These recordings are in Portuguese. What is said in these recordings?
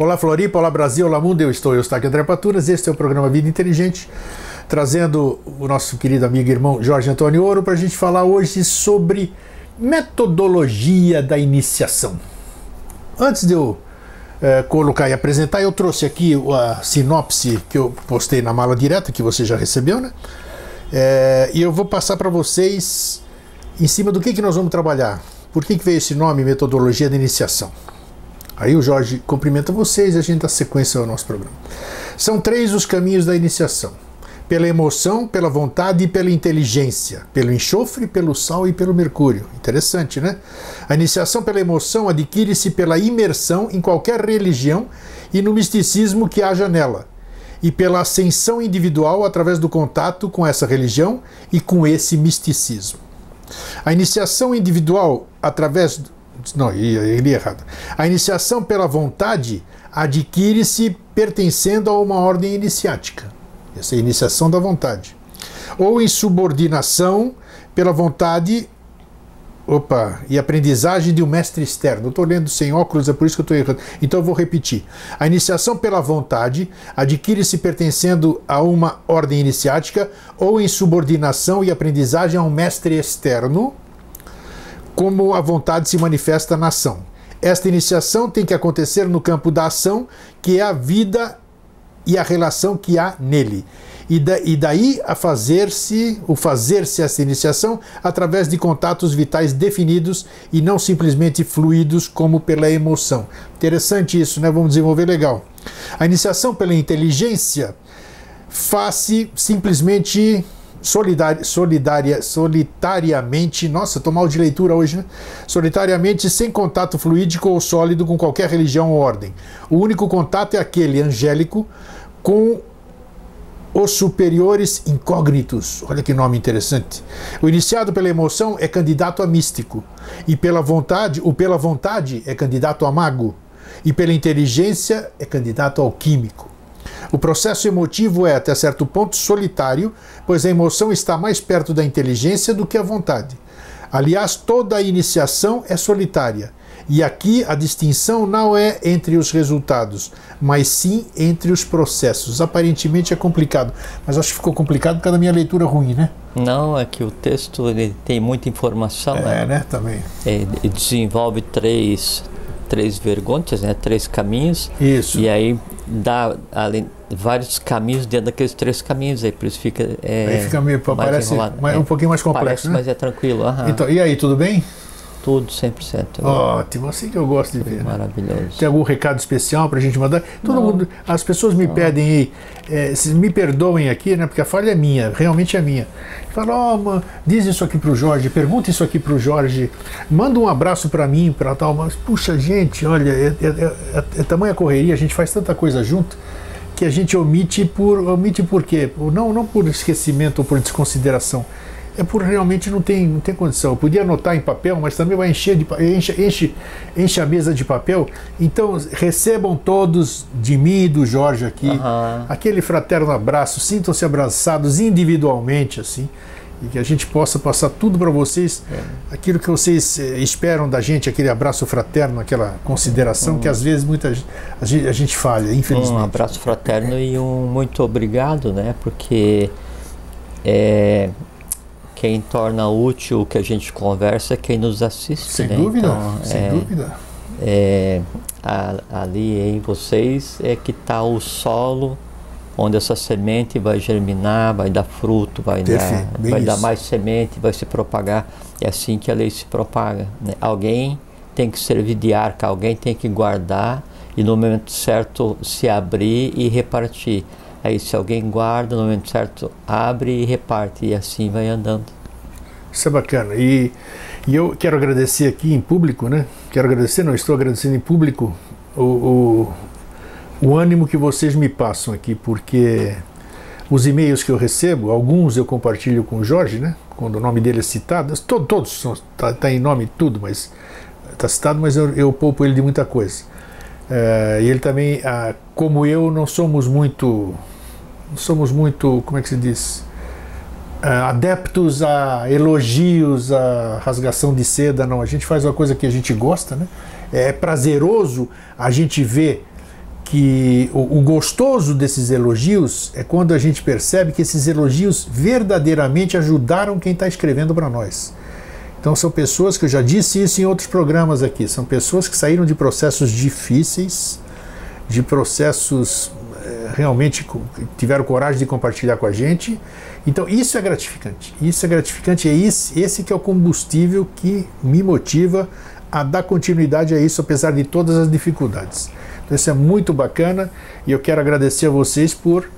Olá Floripa, olá Brasil, olá mundo, eu estou, eu estou aqui André Paturas, este é o programa Vida Inteligente, trazendo o nosso querido amigo e irmão Jorge Antônio Ouro para a gente falar hoje sobre metodologia da iniciação. Antes de eu é, colocar e apresentar, eu trouxe aqui a sinopse que eu postei na mala direta, que você já recebeu, né? É, e eu vou passar para vocês em cima do que, que nós vamos trabalhar. Por que, que veio esse nome, metodologia da iniciação? Aí o Jorge cumprimenta vocês e a gente dá sequência ao nosso programa. São três os caminhos da iniciação: pela emoção, pela vontade e pela inteligência, pelo enxofre, pelo sal e pelo mercúrio. Interessante, né? A iniciação pela emoção adquire-se pela imersão em qualquer religião e no misticismo que haja nela, e pela ascensão individual através do contato com essa religião e com esse misticismo. A iniciação individual através não, ele errado. A iniciação pela vontade adquire-se pertencendo a uma ordem iniciática. Essa é a iniciação da vontade. Ou em subordinação pela vontade Opa, e aprendizagem de um mestre externo. estou lendo sem óculos, é por isso que estou errando. Então eu vou repetir. A iniciação pela vontade adquire-se pertencendo a uma ordem iniciática ou em subordinação e aprendizagem a um mestre externo como a vontade se manifesta na ação. Esta iniciação tem que acontecer no campo da ação, que é a vida e a relação que há nele. E, da, e daí a fazer-se, o fazer-se essa iniciação através de contatos vitais definidos e não simplesmente fluidos como pela emoção. Interessante isso, né? Vamos desenvolver legal. A iniciação pela inteligência faz-se simplesmente solidária, solitariamente, nossa, estou mal de leitura hoje, né? Solitariamente, sem contato fluídico ou sólido com qualquer religião ou ordem. O único contato é aquele angélico com os superiores incógnitos. Olha que nome interessante. O iniciado pela emoção é candidato a místico, e pela vontade, o pela vontade é candidato a mago, e pela inteligência é candidato ao químico. O processo emotivo é, até certo ponto, solitário, pois a emoção está mais perto da inteligência do que a vontade. Aliás, toda a iniciação é solitária. E aqui a distinção não é entre os resultados, mas sim entre os processos. Aparentemente é complicado, mas acho que ficou complicado por causa da minha leitura ruim, né? Não, é que o texto ele tem muita informação. É, né? né? Também. Ele desenvolve três, três vergonhas, né? Três caminhos. Isso. E aí dá além, vários caminhos dentro daqueles três caminhos aí, por isso fica. É, aí fica meio, parece mais, é, um pouquinho mais complexo. Parece, né? mas é tranquilo. Aham. Então, e aí, tudo bem? Tudo 100%. Ótimo, assim que eu gosto de ver. Né? Maravilhoso. Né? Tem algum recado especial para a gente mandar? Todo Não. mundo, as pessoas me Não. pedem aí, é, me perdoem aqui, né? Porque a falha é minha, realmente é minha. Fala, oh, diz isso aqui para o Jorge, pergunta isso aqui para o Jorge, manda um abraço para mim, para tal. Mas, puxa, gente, olha, é, é, é, é tamanha correria, a gente faz tanta coisa junto que a gente omite por omite por quê? Não, não por esquecimento ou por desconsideração é por realmente não tem, não tem condição. Eu podia anotar em papel, mas também vai encher de enche, enche, enche a mesa de papel. Então recebam todos de mim e do Jorge aqui uhum. aquele fraterno abraço, sintam-se abraçados individualmente assim. E que a gente possa passar tudo para vocês, é. aquilo que vocês eh, esperam da gente, aquele abraço fraterno, aquela consideração que às vezes muita a gente, a gente falha, infelizmente. Um abraço fraterno e um muito obrigado, né? Porque é, quem torna útil o que a gente conversa é quem nos assiste. Sem né? dúvida, então, sem é, dúvida. É, a, ali em vocês é que está o solo onde essa semente vai germinar, vai dar fruto, vai, dar, vai dar mais semente, vai se propagar. É assim que a lei se propaga. Né? Alguém tem que servir de arca, alguém tem que guardar e no momento certo se abrir e repartir. Aí se alguém guarda, no momento certo abre e reparte, e assim vai andando. Isso é bacana. E, e eu quero agradecer aqui em público, né? Quero agradecer, não estou agradecendo em público o, o, o ânimo que vocês me passam aqui, porque os e-mails que eu recebo, alguns eu compartilho com o Jorge, né? Quando o nome dele é citado, todos, todos está tá em nome tudo, mas está citado, mas eu, eu poupo ele de muita coisa. Uh, e ele também, uh, como eu, não somos muito, somos muito, como é que se diz, uh, adeptos a elogios, a rasgação de seda, não. A gente faz uma coisa que a gente gosta, né? É prazeroso a gente ver que o, o, gostoso desses elogios é quando a gente percebe que esses elogios verdadeiramente ajudaram quem está escrevendo para nós. Então são pessoas que eu já disse isso em outros programas aqui, são pessoas que saíram de processos difíceis, de processos realmente tiveram coragem de compartilhar com a gente. Então isso é gratificante. Isso é gratificante, é esse, esse que é o combustível que me motiva a dar continuidade a isso, apesar de todas as dificuldades. Então isso é muito bacana e eu quero agradecer a vocês por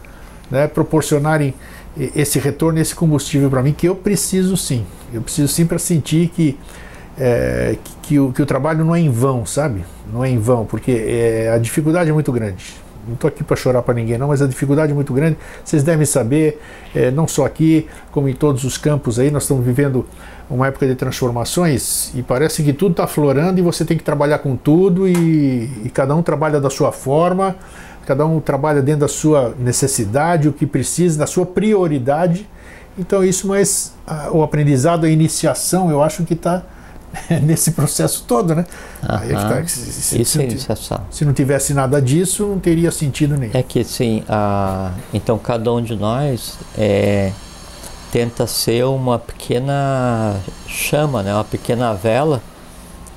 né, proporcionarem esse retorno, esse combustível para mim, que eu preciso sim. Eu preciso sim para sentir que, é, que, que, o, que o trabalho não é em vão, sabe? Não é em vão, porque é, a dificuldade é muito grande. Não estou aqui para chorar para ninguém, não, mas a dificuldade é muito grande. Vocês devem saber, é, não só aqui, como em todos os campos aí, nós estamos vivendo uma época de transformações e parece que tudo está florando e você tem que trabalhar com tudo e, e cada um trabalha da sua forma cada um trabalha dentro da sua necessidade, o que precisa, da sua prioridade. Então, isso, mas a, o aprendizado, a iniciação, eu acho que está nesse processo todo, né? Aham, é tá, se, se, isso se, é iniciação. Se não tivesse nada disso, não teria sentido nenhum. É que, sim, a, então cada um de nós é, tenta ser uma pequena chama, né? uma pequena vela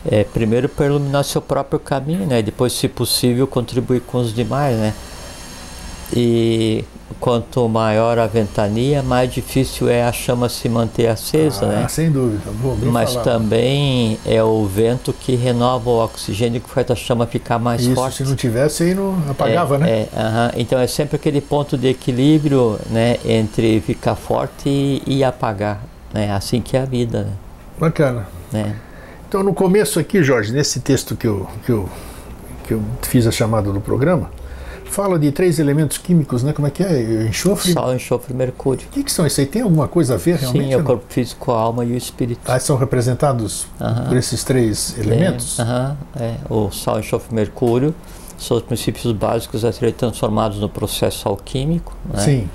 é, primeiro para iluminar seu próprio caminho, né? Depois, se possível, contribuir com os demais, né? E quanto maior a ventania, mais difícil é a chama se manter acesa, ah, né? Sem dúvida. Vou Mas falar. também é o vento que renova o oxigênio que faz a chama ficar mais Isso, forte. se não tivesse aí não apagava, é, né? É, uh -huh. Então é sempre aquele ponto de equilíbrio, né, entre ficar forte e, e apagar, né? Assim que é a vida. Né? Bacana. Né? Então, no começo aqui, Jorge, nesse texto que eu, que eu, que eu fiz a chamada do programa, fala de três elementos químicos, né? Como é que é? Enxofre? Sal, enxofre e mercúrio. O que, que são isso aí? Tem alguma coisa a ver realmente? Sim, é o corpo físico, a alma e o espírito. Ah, são representados uh -huh. por esses três elementos? É, uh -huh, é. O sal, enxofre e mercúrio são os princípios básicos a serem transformados no processo alquímico. Né? Sim.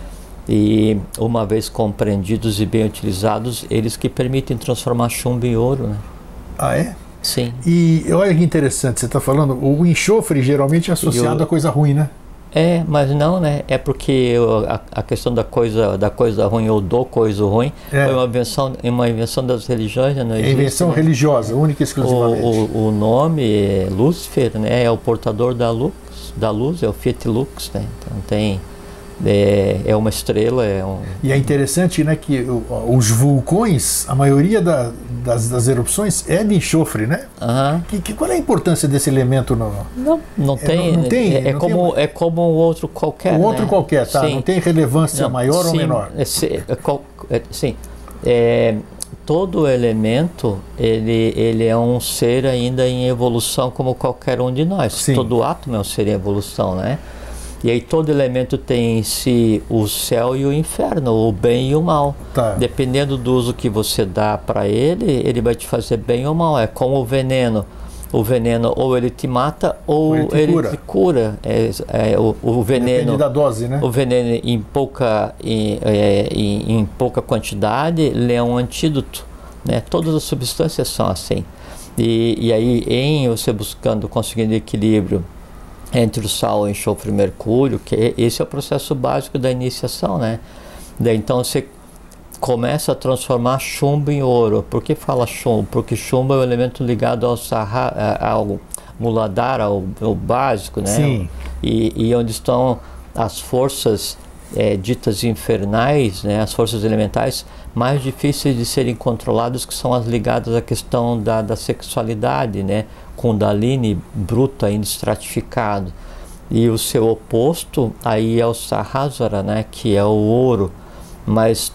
E uma vez compreendidos e bem utilizados, eles que permitem transformar chumbo em ouro, né? Ah, é? Sim. E olha que interessante, você está falando, o enxofre geralmente é associado eu, a coisa ruim, né? É, mas não, né? É porque a, a, questão da coisa, da coisa ruim ou do coisa ruim é. foi uma invenção, uma invenção das religiões, né? Não existe, é invenção né? religiosa, única e exclusivamente. O, o, o, nome é Lúcifer, né? É o portador da luz, da luz, é o Fiat Lux, né? Então tem é, é uma estrela. É um... E é interessante né, que os vulcões, a maioria da, das, das, erupções é de enxofre, né? Uhum. Que, que, qual é a importância desse elemento? No... Não, não tem. É, não, não tem, é, é não como, tem... é como o outro qualquer. O outro né? qualquer, tá? Sim. Não tem relevância não, maior sim, ou menor? É, é, sim. todo elemento ele, ele é um ser ainda em evolução como qualquer um de nós. Sim. Todo átomo é um ser em evolução, né? E aí todo elemento tem em si o céu e o inferno, o bem e o mal. Tá. Dependendo do uso que você dá para ele, ele vai te fazer bem ou mal. É como o veneno. O veneno ou ele te mata ou, ou ele, te, ele cura. te cura. É, é o, o, veneno. Depende da dose, né? O veneno em pouca, em, é, em, em pouca quantidade ele é um antídoto. Né? Todas as substâncias são assim. E, e aí, em você buscando, conseguindo equilíbrio entre o sal, enxofre e mercúrio, que esse é o processo básico da iniciação, né? Daí, então você começa a transformar chumbo em ouro. Por que fala chumbo? Porque chumbo é o elemento ligado ao, sarra, ao muladar, ao, ao básico, né? Sim. E, e onde estão as forças é, ditas infernais, né, as forças elementais mais difíceis de serem controladas, que são as ligadas à questão da, da sexualidade, né, Kundalini bruto ainda estratificado. E o seu oposto aí é o Sahasrara, né, que é o ouro, mas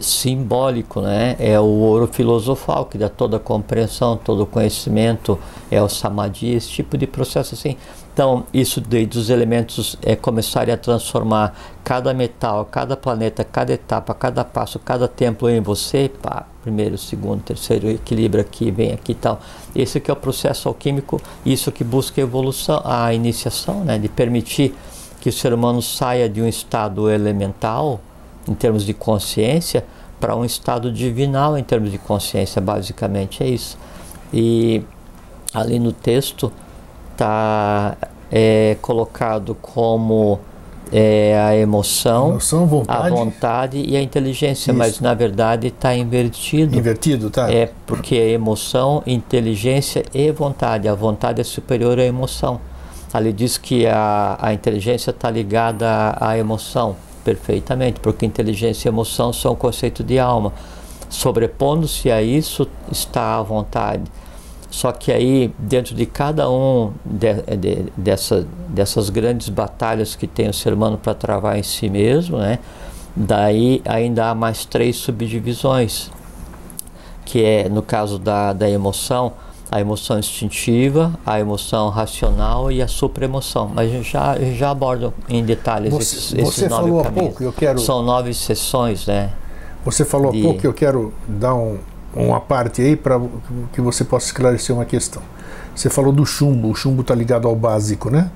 simbólico, né? É o ouro filosofal que dá toda a compreensão, todo o conhecimento, é o samadhi, esse tipo de processo assim. Então, isso dos elementos é começarem a transformar cada metal, cada planeta, cada etapa, cada passo, cada templo em você, pá, primeiro, segundo, terceiro, equilíbrio aqui, vem aqui e tal. Esse que é o processo alquímico, isso que busca a evolução, a iniciação, né, de permitir que o ser humano saia de um estado elemental, em termos de consciência, para um estado divinal em termos de consciência, basicamente é isso. E ali no texto tá é colocado como é, a emoção, emoção vontade. a vontade e a inteligência, Isso. mas na verdade está invertido. Invertido, tá? É porque é emoção, inteligência e vontade. A vontade é superior à emoção. Ali diz que a, a inteligência está ligada à, à emoção, perfeitamente, porque inteligência e emoção são conceito de alma. Sobrepondo-se a isso está a vontade. Só que aí, dentro de cada um de, de, dessa, dessas grandes batalhas que tem o ser humano para travar em si mesmo, né? daí ainda há mais três subdivisões, que é, no caso da, da emoção, a emoção instintiva, a emoção racional e a supraemoção. Mas já, já abordo em detalhes você, esses, esses você nove falou caminhos. Há pouco, eu quero... São nove sessões, né? Você falou de... há pouco que eu quero dar um, uma parte aí para que você possa esclarecer uma questão. Você falou do chumbo, o chumbo está ligado ao básico, né?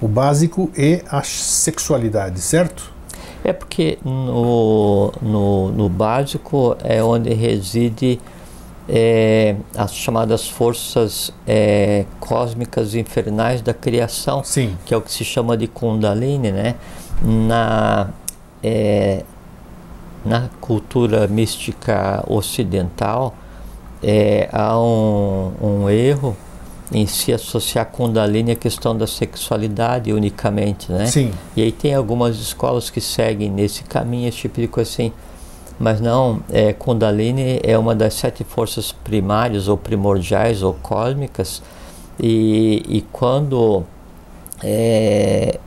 O básico e a sexualidade, certo? É porque no, no, no básico é onde reside é, as chamadas forças é, cósmicas infernais da criação, Sim. que é o que se chama de Kundalini, né? Na, é, na cultura mística ocidental, é, há um, um, erro em se associar Kundalini à questão da sexualidade unicamente, né? Sim. E aí tem algumas escolas que seguem nesse caminho, esse tipo de coisa assim. Mas não, é, Kundalini é uma das sete forças primárias ou primordiais ou cósmicas e, e quando está é,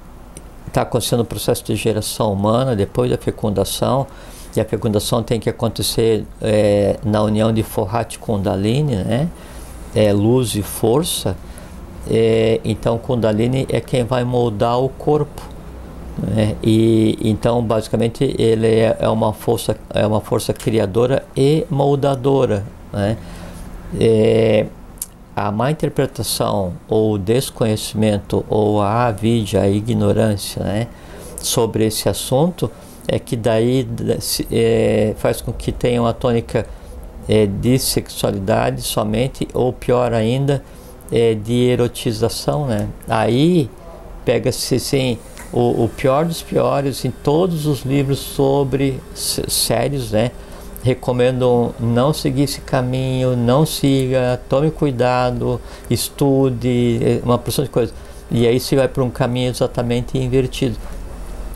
tá acontecendo o processo de geração humana, depois da fecundação, e a fecundação tem que acontecer é, na união de Forrat Kundalini, né? É, luz e força. É, então Kundalini é quem vai moldar o corpo. Né? E então basicamente ele é, é, uma força é uma força criadora e moldadora. Né? É, a má interpretação ou desconhecimento ou a avidya, a ignorância, né? sobre esse assunto é que daí é, faz com que tenha uma tônica é, de sexualidade somente, ou pior ainda, é, de erotização, né? Aí pega-se assim, o, o, pior dos piores em todos os livros sobre sérios, né? Recomendam não seguir esse caminho, não siga, tome cuidado, estude, é, uma porção de coisas. E aí se vai para um caminho exatamente invertido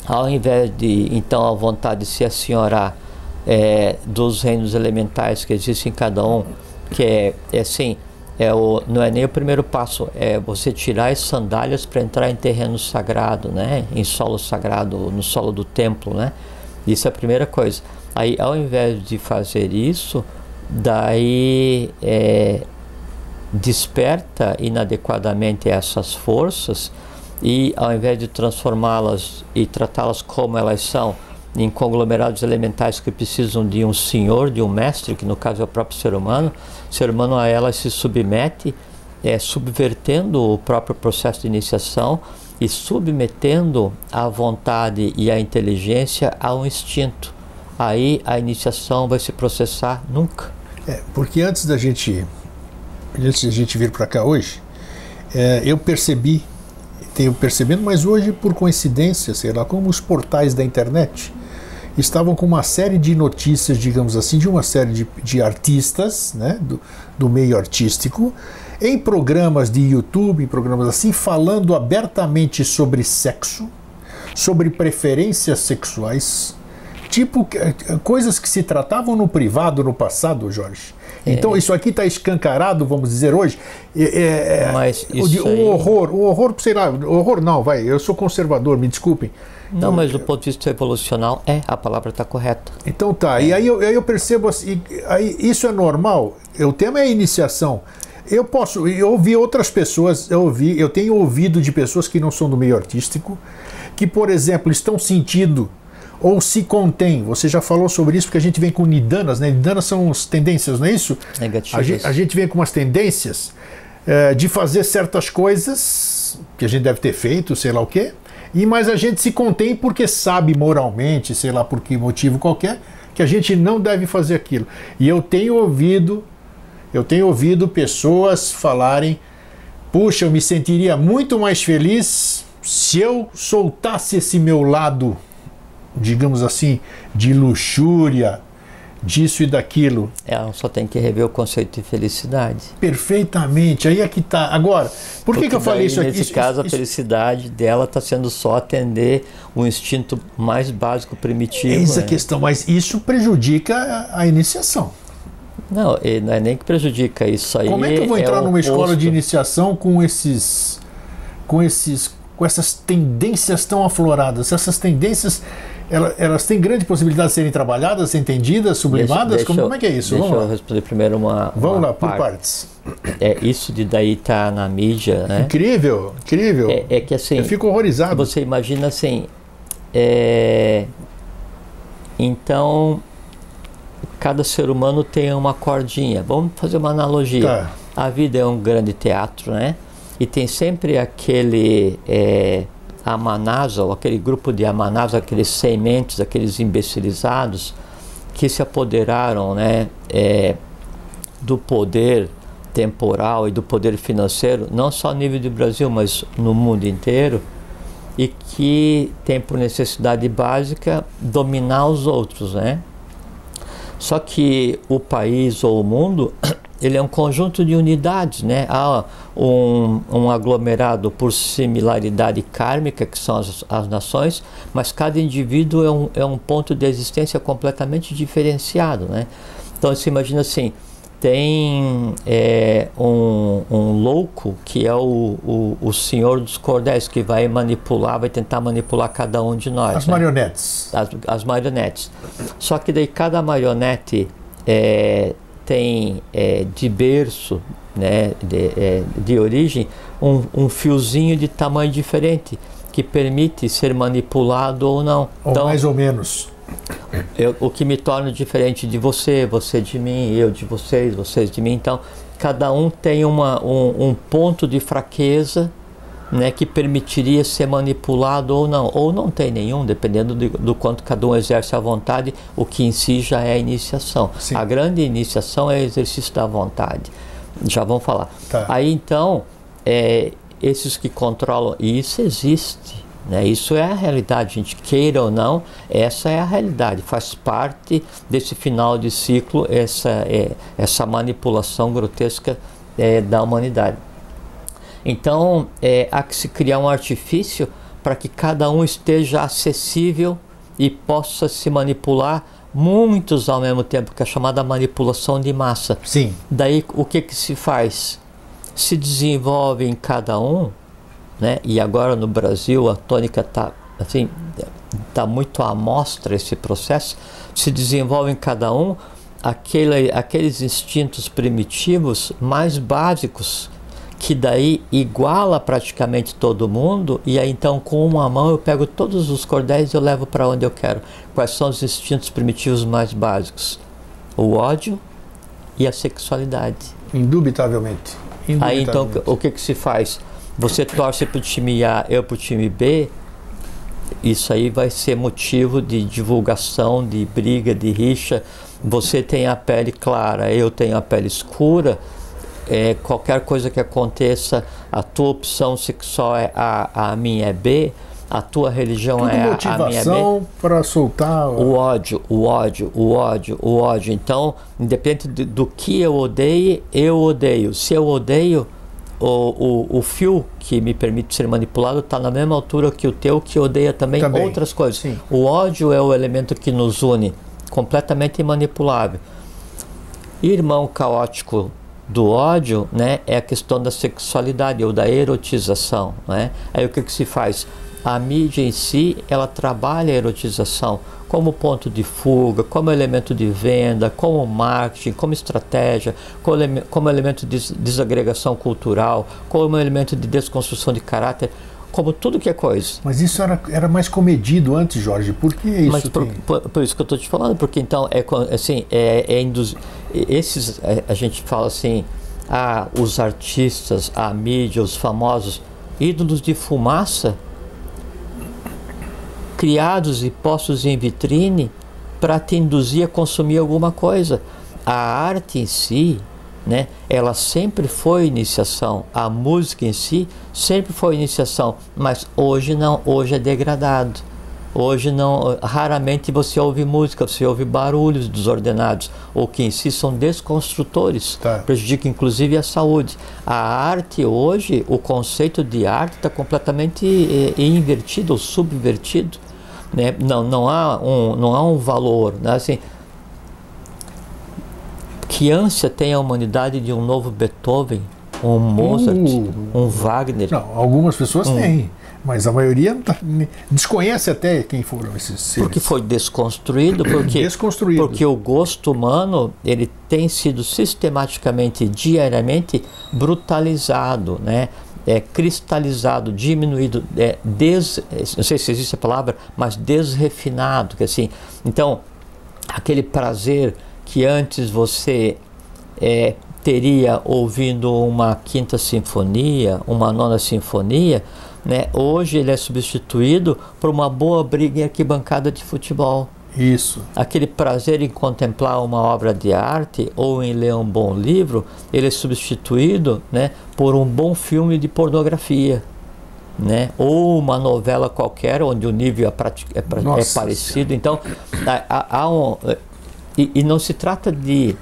ao invés de então a vontade de se assenhorar é, dos reinos elementais que existem em cada um, que é, é assim, é o, não é nem o primeiro passo, é você tirar as sandálias para entrar em terreno sagrado, né? em solo sagrado, no solo do templo. Né? Isso é a primeira coisa. Aí, ao invés de fazer isso, daí é, desperta inadequadamente essas forças e ao invés de transformá-las e tratá-las como elas são, em conglomerados elementais que precisam de um senhor, de um mestre, que no caso é o próprio ser humano, o ser humano a elas se submete, é, subvertendo o próprio processo de iniciação e submetendo a vontade e a inteligência ao instinto. Aí a iniciação vai se processar nunca. É, porque antes da gente, antes da gente vir para cá hoje, é, eu percebi tenho percebendo, mas hoje, por coincidência, sei lá, como os portais da internet estavam com uma série de notícias, digamos assim, de uma série de, de artistas, né, do, do meio artístico, em programas de YouTube, em programas assim, falando abertamente sobre sexo, sobre preferências sexuais, tipo coisas que se tratavam no privado no passado, Jorge. É. Então isso aqui está escancarado, vamos dizer hoje. É, é, Mas isso o, o horror, o horror, sei lá, horror não, vai. Eu sou conservador, me desculpem. Não, mas do ponto de vista evolucional, é, a palavra está correta. Então tá, e aí eu, aí eu percebo assim, aí, isso é normal. O tema é iniciação. Eu posso, eu ouvi outras pessoas, eu ouvi, eu tenho ouvido de pessoas que não são do meio artístico, que, por exemplo, estão sentindo ou se contém. Você já falou sobre isso porque a gente vem com nidanas, né? Nidanas são as tendências, não é isso? Negativas. A gente, a gente vem com umas tendências é, de fazer certas coisas que a gente deve ter feito, sei lá o quê, e mas a gente se contém porque sabe moralmente, sei lá por que motivo qualquer, que a gente não deve fazer aquilo. E eu tenho ouvido, eu tenho ouvido pessoas falarem Puxa, eu me sentiria muito mais feliz se eu soltasse esse meu lado, digamos assim, de luxúria, disso e daquilo. Ela só tem que rever o conceito de felicidade. Perfeitamente. Aí é que tá. Agora, por que, que eu falei isso aqui? Nesse isso, caso, isso, a felicidade dela está sendo só atender o instinto mais básico primitivo. Essa né? questão, mas isso prejudica a iniciação. Não, não é nem que prejudica isso aí. Como é que eu vou entrar é numa oposto. escola de iniciação com esses, com esses, com essas tendências tão afloradas? Essas tendências, elas, elas têm grande possibilidade de serem trabalhadas, entendidas, sublimadas? Deixa, como, como, é que é isso? Deixa Vamos eu lá. responder primeiro uma. Vamos uma lá, por parte. partes. É, isso de daí tá na mídia, né? Incrível, incrível. É, é que assim. eu fico horrorizado. Você imagina assim. é, Então, cada ser humano tem uma cordinha. Vamos fazer uma analogia. Tá. A vida é um grande teatro, né? E tem sempre aquele é, amanasa, ou aquele grupo de amanasa, aqueles sementes, aqueles imbecilizados que se apoderaram, né? é, do poder temporal e do poder financeiro, não só a nível do Brasil, mas no mundo inteiro, e que tem por necessidade básica dominar os outros, né? Só que o país ou o mundo, ele é um conjunto de unidades, né? Há um, um aglomerado por similaridade kármica, que são as, as nações, mas cada indivíduo é um, é um ponto de existência completamente diferenciado, né? Então você imagina assim, tem é, um, um, louco que é o, o, o, senhor dos cordéis que vai manipular, vai tentar manipular cada um de nós. As né? marionetes. As, as, marionetes. Só que daí cada marionete é, tem é, de berço, né, de, de origem, um, um fiozinho de tamanho diferente que permite ser manipulado ou não. Ou então, mais ou menos. Eu, o que me torna diferente de você, você de mim, eu de vocês, vocês de mim. Então, cada um tem uma, um, um, ponto de fraqueza né, que permitiria ser manipulado ou não. Ou não tem nenhum, dependendo de, do quanto cada um exerce a vontade, o que em si já é a iniciação. Sim. A grande iniciação é o exercício da vontade. Já vamos falar. Tá. Aí então, é, esses que controlam, e isso existe. Né? Isso é a realidade, gente queira ou não, essa é a realidade, faz parte desse final de ciclo, essa, é, essa manipulação grotesca é, da humanidade. Então, é, há que se criar um artifício para que cada um esteja acessível e possa se manipular muitos ao mesmo tempo, que é chamada manipulação de massa. Sim. Daí, o que, que se faz? Se desenvolve em cada um né? E agora no Brasil a tônica está assim, tá muito à mostra esse processo. Se desenvolve em cada um aquele, aqueles instintos primitivos mais básicos que daí iguala praticamente todo mundo e aí então com uma mão eu pego todos os cordéis e eu levo para onde eu quero. Quais são os instintos primitivos mais básicos? O ódio e a sexualidade. Indubitavelmente. Indubitavelmente. Aí então o que que se faz? você torce para o time A, eu para o time B, isso aí vai ser motivo de divulgação, de briga, de rixa. Você tem a pele clara, eu tenho a pele escura. É, qualquer coisa que aconteça, a tua opção sexual é A, a minha é B, a tua religião Tudo é a, a minha é B. para soltar o ódio, o ódio, o ódio, o ódio. Então, independente do, do que eu odeie, eu odeio. Se eu odeio, o, o, o, fio que me permite ser manipulado está na mesma altura que o teu, que odeia também, também. outras coisas. Sim. O ódio é o elemento que nos une, completamente imanipulável. Irmão caótico do ódio né, é a questão da sexualidade ou da erotização. Né? Aí o que, que se faz? A mídia em si, ela trabalha a erotização como ponto de fuga, como elemento de venda, como marketing, como estratégia, como, como elemento de desagregação cultural, como elemento de desconstrução de caráter, como tudo que é coisa. Mas isso era, era mais comedido antes, Jorge. Por que isso? Mas por, por, por isso que eu estou te falando, porque então é assim, é, é induz, esses a gente fala assim, ah, os artistas, a mídia, os famosos ídolos de fumaça criados e postos em vitrine para te induzir a consumir alguma coisa. A arte em si, né? Ela sempre foi iniciação, a música em si sempre foi iniciação, mas hoje não, hoje é degradado. Hoje não, raramente você ouve música, você ouve barulhos desordenados ou que em si são desconstrutores, tá. prejudica inclusive a saúde. A arte hoje, o conceito de arte está completamente eh, invertido ou subvertido, né? Não, não há um, não há um valor, né? Assim, que ânsia tem a humanidade de um novo Beethoven, um Mozart, uh, um Wagner? Não, algumas pessoas um, têm mas a maioria tá, desconhece até quem foram esses seres. Porque foi desconstruído, porque, desconstruído. porque o gosto humano ele tem sido sistematicamente, diariamente brutalizado, né? É, cristalizado, diminuído, é, des, não sei se existe a palavra, mas desrefinado, que assim, então aquele prazer que antes você é, teria ouvindo uma quinta sinfonia, uma nona sinfonia, né? Hoje ele é substituído por uma boa briga em arquibancada de futebol. Isso. Aquele prazer em contemplar uma obra de arte ou em ler um bom livro, ele é substituído né, por um bom filme de pornografia. Né? Ou uma novela qualquer onde o nível é, é, é parecido. Então, há, há um, e, e, não se trata de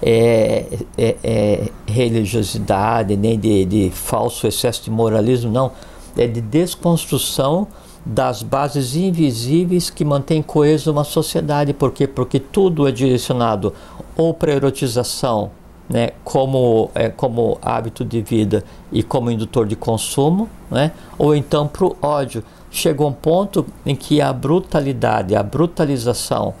é, é, é, religiosidade, nem de, de falso excesso de moralismo, não é de desconstrução das bases invisíveis que mantêm coesa uma sociedade. Por quê? Porque tudo é direcionado ou para erotização, né, como, é, como hábito de vida e como indutor de consumo, né, ou então para o ódio. Chegou um ponto em que a brutalidade, a brutalização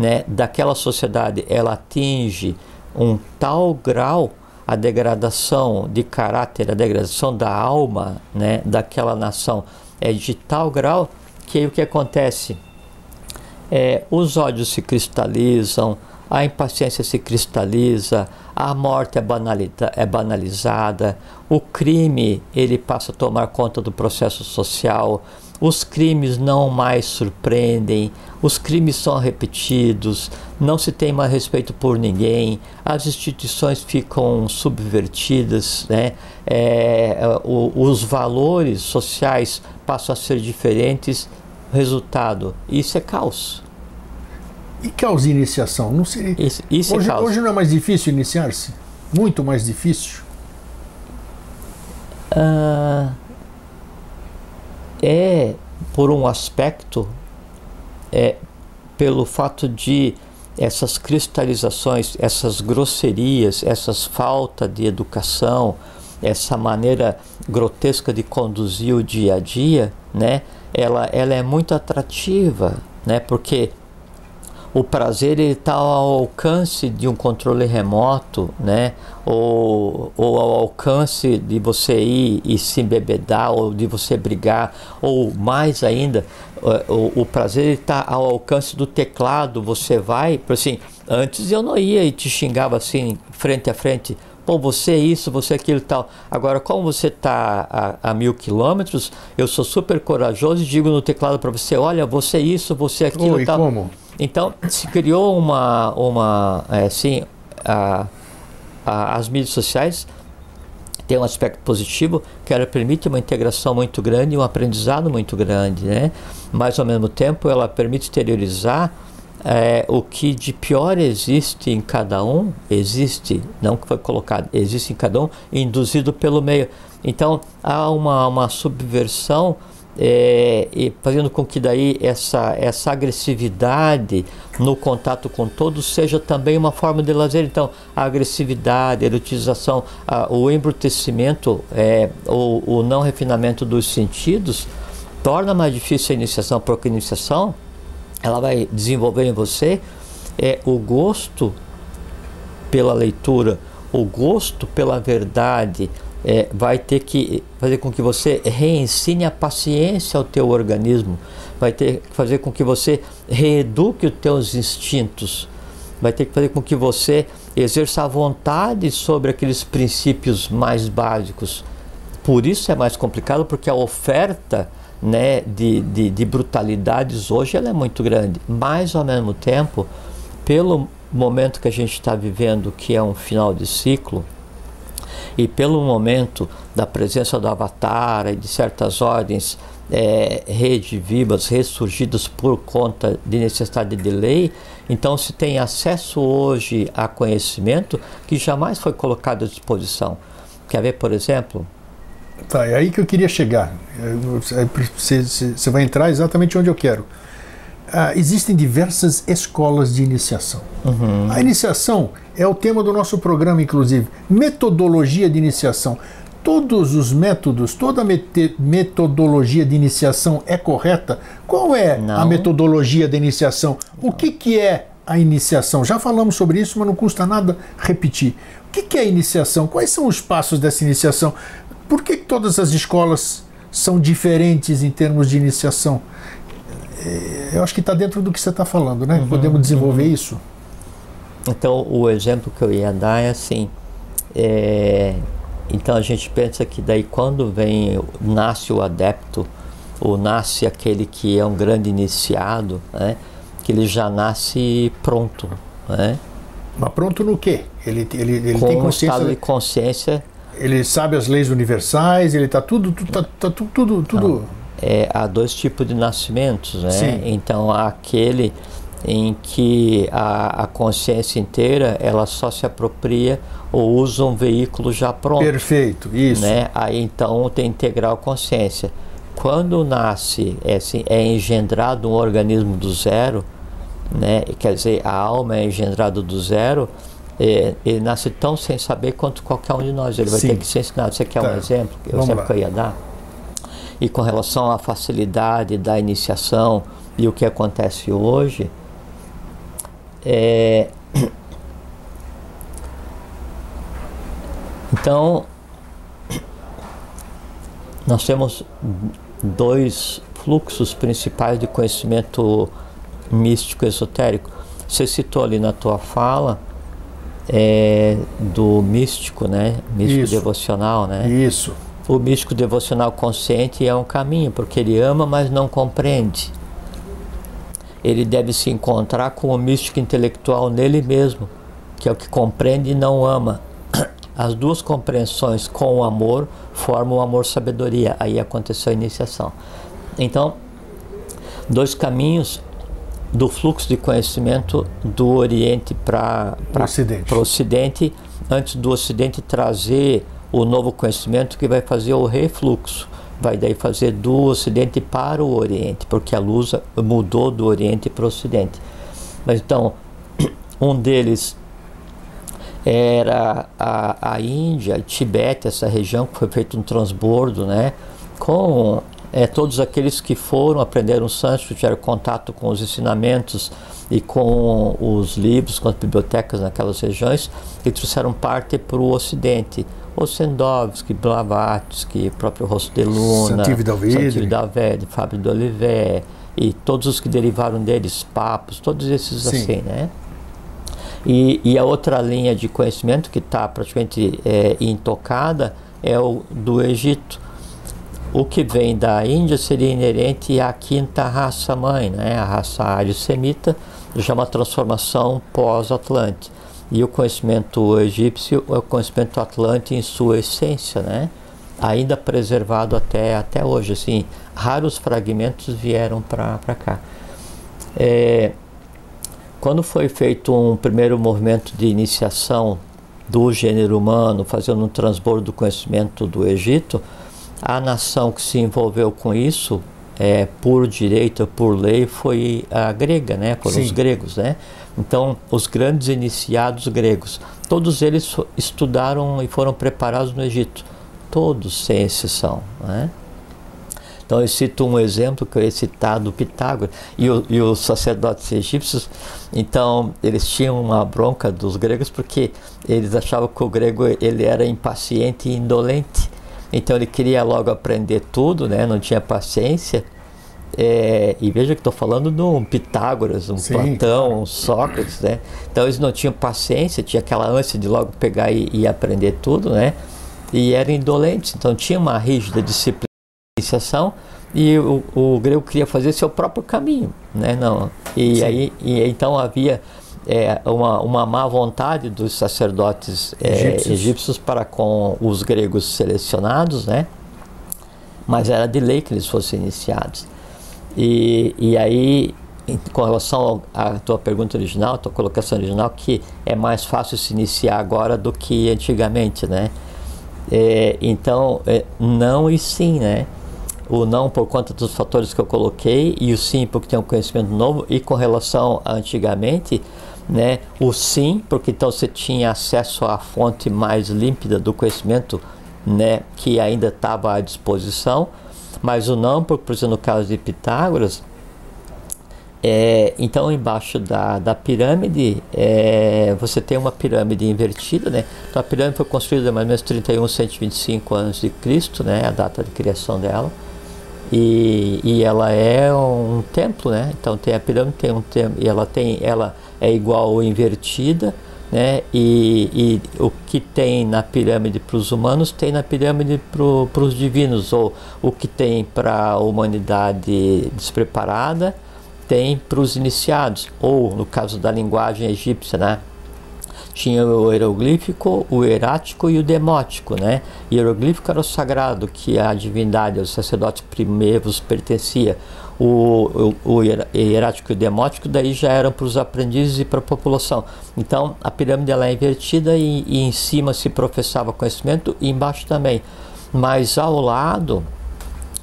né, daquela sociedade, ela atinge um tal grau a degradação de caráter, a degradação da alma né, daquela nação é de tal grau que aí o que acontece? É, os ódios se cristalizam, a impaciência se cristaliza, a morte é, banalita, é banalizada, o crime ele passa a tomar conta do processo social, os crimes não mais surpreendem, os crimes são repetidos, não se tem mais respeito por ninguém, as instituições ficam subvertidas, né? É, o, os valores sociais passam a ser diferentes. Resultado: isso é caos. E caos de iniciação? Não seria. Isso, isso é hoje, é hoje não é mais difícil iniciar-se? Muito mais difícil? Uh, é, por um aspecto, é, pelo fato de essas cristalizações, essas grosserias, essas falta de educação, essa maneira grotesca de conduzir o dia a dia, né? Ela, ela é muito atrativa, né? Porque o prazer está ao alcance de um controle remoto, né? Ou, ou ao alcance de você ir e se embebedar, ou de você brigar, ou mais ainda, o, o prazer está ao alcance do teclado. Você vai, assim, antes eu não ia e te xingava assim, frente a frente. Pô, você é isso, você é aquilo e tal. Agora, como você está a, a, mil quilômetros, eu sou super corajoso e digo no teclado para você: olha, você é isso, você é aquilo e tal. Como? Então, se criou uma, uma é, assim, a, a, as mídias sociais têm um aspecto positivo que ela permite uma integração muito grande, um aprendizado muito grande, né? Mas ao mesmo tempo ela permite exteriorizar é, o que de pior existe em cada um, existe, não que foi colocado, existe em cada um, induzido pelo meio. Então há uma, uma subversão é, e fazendo com que daí essa, essa agressividade no contato com todos seja também uma forma de lazer. Então, a agressividade, a eroticização, a, o embrutecimento, é, o, o não refinamento dos sentidos torna mais difícil a iniciação, porque a iniciação ela vai desenvolver em você é, o gosto pela leitura, o gosto pela verdade, é, vai ter que fazer com que você reensine a paciência ao teu organismo, vai ter que fazer com que você reeduque os teus instintos, vai ter que fazer com que você exerça a vontade sobre aqueles princípios mais básicos. Por isso é mais complicado, porque a oferta né, de, de, de brutalidades hoje ela é muito grande, mas ao mesmo tempo, pelo momento que a gente está vivendo, que é um final de ciclo, e pelo momento da presença do Avatar e de certas ordens é, redivivas, ressurgidas por conta de necessidade de lei, então se tem acesso hoje a conhecimento que jamais foi colocado à disposição. Quer ver, por exemplo? Tá, é aí que eu queria chegar. Você, você vai entrar exatamente onde eu quero. Ah, existem diversas escolas de iniciação. Uhum. A iniciação é o tema do nosso programa, inclusive. Metodologia de iniciação. Todos os métodos, toda metodologia de iniciação é correta? Qual é não. a metodologia de iniciação? Não. O que, que é a iniciação? Já falamos sobre isso, mas não custa nada repetir. O que, que é a iniciação? Quais são os passos dessa iniciação? Por que todas as escolas são diferentes em termos de iniciação? É, eu acho que está dentro do que você está falando, né? Uhum, Podemos desenvolver uhum. isso. Então, o exemplo que eu ia dar é assim: é, então a gente pensa que daí quando vem, nasce o adepto, ou nasce aquele que é um grande iniciado, né? Que ele já nasce pronto, né? Mas pronto no quê? Ele, ele, ele Com tem consciência. Um estado de consciência. Ele sabe as leis universais, ele está tudo, tudo, tá, tá, tudo, tudo. É, há dois tipos de nascimentos, né? Sim. Então há aquele em que a, a, consciência inteira ela só se apropria ou usa um veículo já pronto. Perfeito, isso. Né? Aí então tem integral consciência. Quando nasce, é, assim, é engendrado um organismo do zero, né? quer dizer, a alma é engendrada do zero, é, ele nasce tão sem saber quanto qualquer um de nós. Ele vai Sim. ter que ser ensinado. Você quer tá. um exemplo? O exemplo que eu ia dar? E com relação à facilidade da iniciação e o que acontece hoje, é... Então, nós temos dois fluxos principais de conhecimento místico esotérico. Você citou ali na tua fala é, do místico, né? Místico Isso. devocional, né? Isso. O místico devocional consciente é um caminho, porque ele ama, mas não compreende ele deve se encontrar com o místico intelectual nele mesmo, que é o que compreende e não ama. As duas compreensões com o amor formam o amor-sabedoria. Aí aconteceu a iniciação. Então, dois caminhos do fluxo de conhecimento do Oriente para o Ocidente. Ocidente, antes do Ocidente trazer o novo conhecimento que vai fazer o refluxo vai daí fazer do Ocidente para o Oriente, porque a luz mudou do Oriente para o Ocidente. Mas então, um deles era a, a Índia, Tibete, essa região que foi feito um transbordo, né? Com é, todos aqueles que foram, aprenderam sânscrito, tiveram contato com os ensinamentos e com os livros, com as bibliotecas naquelas regiões, e trouxeram parte para o Ocidente. Ossendovski, Blavatsky, próprio Rosto de Luna, Santivo David, Fábio de Olivet, e todos os que derivaram deles, papos, todos esses Sim. assim, né? E, e, a outra linha de conhecimento que está praticamente é, intocada é o do Egito. O que vem da Índia seria inerente à quinta raça mãe, né? a raça ário-semita, já uma transformação pós-atlântica e o conhecimento egípcio é o conhecimento atlante em sua essência, né? ainda preservado até, até hoje. Assim, raros fragmentos vieram para cá. É, quando foi feito um primeiro movimento de iniciação do gênero humano, fazendo um transbordo do conhecimento do Egito, a nação que se envolveu com isso, é, por direito, por lei, foi a grega, né? foram Sim. os gregos. Né? Então, os grandes iniciados gregos, todos eles estudaram e foram preparados no Egito, todos sem exceção. Né? Então eu cito um exemplo que eu ia citar do Pitágoras e, o, e, os sacerdotes egípcios, então eles tinham uma bronca dos gregos porque eles achavam que o grego ele era impaciente e indolente. Então ele queria logo aprender tudo, né? não tinha paciência. É, e veja que estou falando de um Pitágoras, um Sim, Platão, um Sócrates, né? Então eles não tinham paciência, tinha aquela ânsia de logo pegar e, e aprender tudo, né? E eram indolentes, então tinha uma rígida disciplina e o, o grego queria fazer seu próprio caminho, né? Não. E Sim. aí e, então havia é, uma, uma má vontade dos sacerdotes é, egípcios. egípcios para com os gregos selecionados, né? Mas era de lei que eles fossem iniciados. E, e aí, com relação à tua pergunta original, à tua colocação original, que é mais fácil se iniciar agora do que antigamente, né? É, então, é, não e sim, né? O não por conta dos fatores que eu coloquei e o sim porque tem um conhecimento novo e com relação a antigamente, né? O sim porque então você tinha acesso à fonte mais límpida do conhecimento, né? Que ainda estava à disposição, mas o não, por, por exemplo, no caso de Pitágoras, é, então, embaixo da, da pirâmide, é, você tem uma pirâmide invertida, né? Então, a pirâmide foi construída mais ou menos 31, 125 anos de Cristo, né? A data de criação dela. E, e ela é um templo, né? Então, tem a pirâmide, tem um templo, e ela tem, ela é igual ou invertida, né? E, e o que tem na pirâmide para os humanos tem na pirâmide para os divinos, ou o que tem para a humanidade despreparada tem para os iniciados, ou no caso da linguagem egípcia, né? Tinha o hieroglífico, o hierático e o demótico, né? Hieroglífico era o sagrado, que a divindade, os sacerdotes primeiros pertencia. O, o, o hierático e o demótico daí já eram para os aprendizes e para a população. Então a pirâmide ela é invertida e, e em cima se professava conhecimento e embaixo também. Mas ao lado,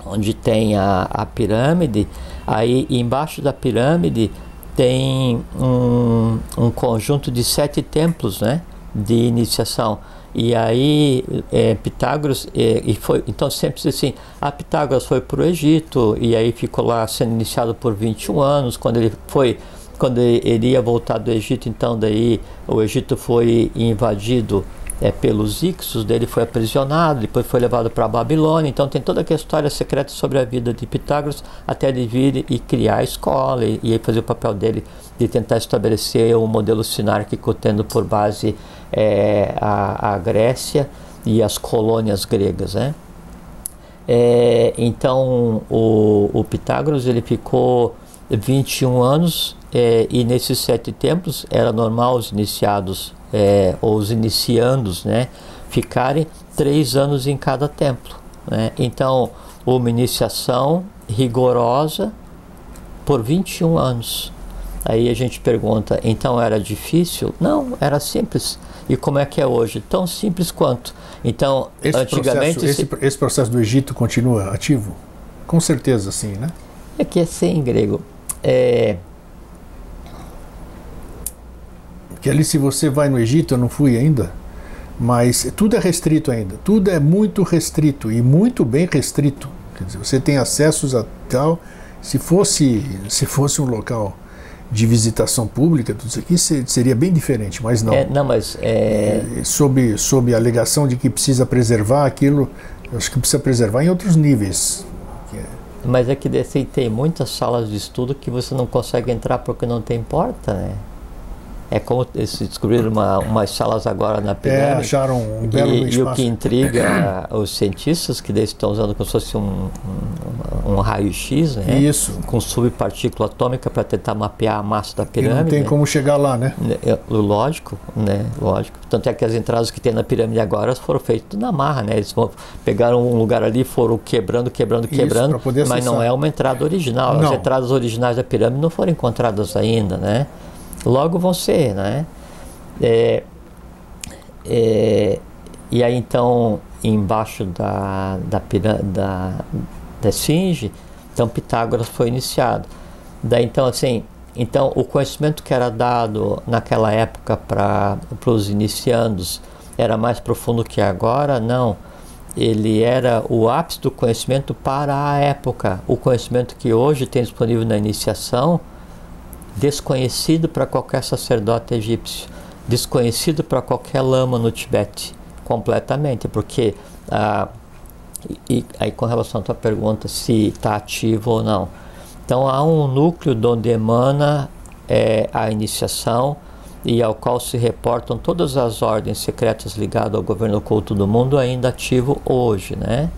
onde tem a, a pirâmide, Aí embaixo da pirâmide tem um, um conjunto de sete templos, né, de iniciação. E aí é, Pitágoras é, e foi então sempre assim, a Pitágoras foi para o Egito e aí ficou lá sendo iniciado por 21 anos. Quando ele foi quando ele ia voltar do Egito, então daí o Egito foi invadido é, pelos Ixos, dele foi aprisionado, depois foi levado para a Babilônia. Então tem toda a história secreta sobre a vida de Pitágoras até ele vir e criar a escola e, e fazer o papel dele de tentar estabelecer um modelo sinárquico tendo por base é, a, a, Grécia e as colônias gregas, né? É, então o, o Pitágoras ele ficou 21 anos é, e nesses sete templos era normal os iniciados é, ou os iniciandos, né, ficarem três anos em cada templo. Né? Então, uma iniciação rigorosa por 21 anos. Aí a gente pergunta, então era difícil? Não, era simples. E como é que é hoje? Tão simples quanto. Então, esse antigamente. Processo, esse, esse processo do Egito continua ativo? Com certeza, sim, né? É que é assim, grego. É, que ali se você vai no Egito, eu não fui ainda, mas tudo é restrito ainda, tudo é muito restrito e muito bem restrito. Quer dizer, você tem acessos a tal, se fosse se fosse um local de visitação pública, tudo isso aqui seria bem diferente, mas não. É, não, mas é... É, sob sob a alegação de que precisa preservar aquilo, acho que precisa preservar em outros níveis. Mas é que tem muitas salas de estudo que você não consegue entrar porque não tem porta, né? É como eles descobriram uma, umas salas agora na pirâmide. É, acharam um belo e, espaço. E o que intriga os cientistas, que eles estão usando como se fosse um, um, um raio-x, né? Isso. Com subpartícula atômica para tentar mapear a massa da pirâmide. E não tem né? como chegar lá, né? É, lógico, né? Lógico. Tanto é que as entradas que tem na pirâmide agora foram feitas na marra, né? Eles pegaram um lugar ali, foram quebrando, quebrando, quebrando, Isso, mas não é uma entrada original. Não. As entradas originais da pirâmide não foram encontradas ainda, né? Logo vão ser, né? É, é, e aí então embaixo da, da, da, da esfinge, então Pitágoras foi iniciado. Daí então assim, então o conhecimento que era dado naquela época para os iniciandos era mais profundo que agora? Não. Ele era o ápice do conhecimento para a época. O conhecimento que hoje tem disponível na iniciação desconhecido para qualquer sacerdote egípcio, desconhecido para qualquer lama no Tibete, completamente, porque ah, e, aí com relação à tua pergunta se está ativo ou não, então há um núcleo onde emana é, a iniciação e ao qual se reportam todas as ordens secretas ligadas ao governo oculto do mundo ainda ativo hoje, né?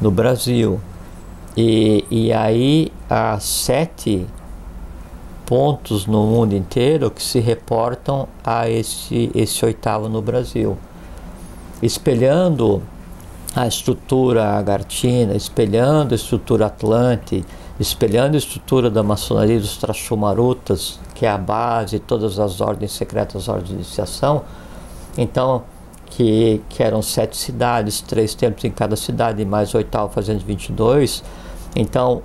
No Brasil. E, e aí há sete pontos no mundo inteiro que se reportam a esse, esse oitavo no Brasil, espelhando a estrutura agartina, espelhando a estrutura atlante, espelhando a estrutura da maçonaria dos Trachumarutas, que é a base de todas as ordens secretas, ordens de iniciação. Então, que, que eram sete cidades, três templos em cada cidade, mais oitavo fazendo 22. Então,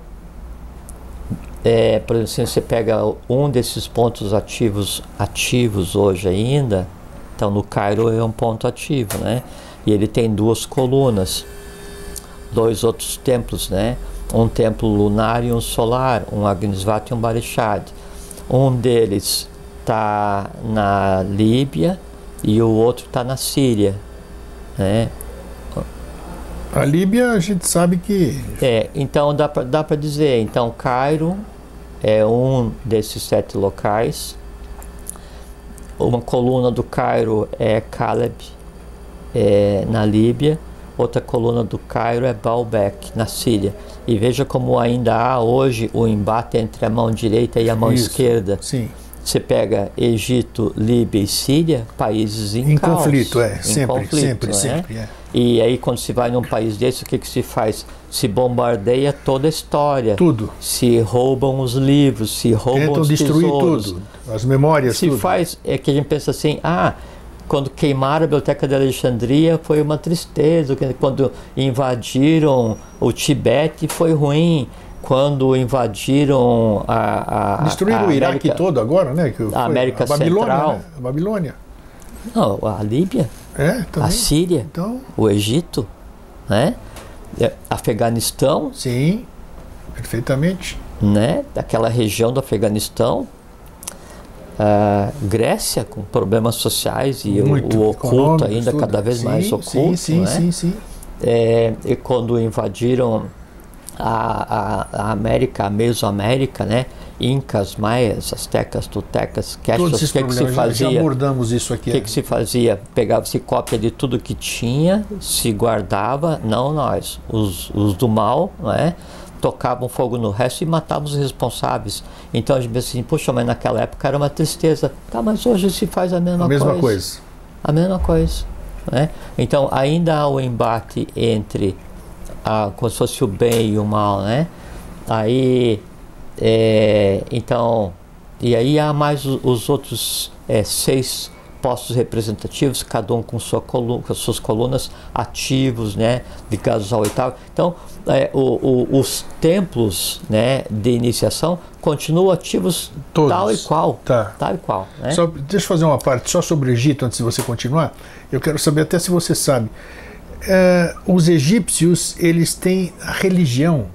é, por exemplo, se você pega um desses pontos ativos ativos hoje ainda, então no Cairo é um ponto ativo, né? E ele tem duas colunas, dois outros templos, né? Um templo lunar e um solar, um Agnisvat e um Barishad. Um deles está na Líbia e o outro está na Síria, né? A Líbia a gente sabe que. É, então dá para dizer. Então, Cairo é um desses sete locais. Uma coluna do Cairo é Caleb, é, na Líbia. Outra coluna do Cairo é Baalbek, na Síria. E veja como ainda há hoje o embate entre a mão direita e a mão Isso, esquerda. Sim. Você pega Egito, Líbia e Síria, países em, em caos, conflito, é, em sempre, conflito, sempre, é? sempre. É. E aí quando se vai num país desse, o que, que se faz? Se bombardeia toda a história. Tudo. Se roubam os livros, se roubam Tentam os destruir tesouros. tudo, as memórias, se tudo. faz, é que a gente pensa assim, ah, quando queimaram a Biblioteca de Alexandria foi uma tristeza, quando invadiram o Tibete foi ruim, quando invadiram a, a Destruíram a o Iraque América, todo agora, né? Que a América a Babilônia, Central. Né? A Babilônia. Não, a Líbia. É, também. A Síria. Então... O Egito. Né? É, Afeganistão. Sim, perfeitamente. Né? Daquela região do Afeganistão. Uh, Grécia com problemas sociais e Muito o oculto ainda tudo. cada vez sim, mais oculto. Sim, sim, né? sim, sim. É, e quando invadiram a, a, a América, a Mesoamérica, né? Incas, Maias, Aztecas, Tutecas, Quechas, o que, que se fazia? Já abordamos isso aqui. O que, que se fazia? Pegava-se cópia de tudo que tinha, se guardava, não nós, os, os do mal, né? tocavam fogo no resto e matavam os responsáveis. Então a gente pensa assim, poxa, mas naquela época era uma tristeza. Tá, mas hoje se faz a mesma, a mesma coisa. coisa. A mesma coisa. Né? Então ainda há o embate entre a, como se fosse o bem e o mal, né? Aí, é, então, e aí há mais os, os outros é, seis postos representativos, cada um com, sua coluna, com suas colunas ativos, né, ligados ao oitavo. Então, é, o, o, os templos né, de iniciação continuam ativos Todos. tal e qual. Tá. Tal e qual. Né? Só, deixa eu fazer uma parte só sobre o Egito antes de você continuar. Eu quero saber até se você sabe é, os egípcios eles têm a religião,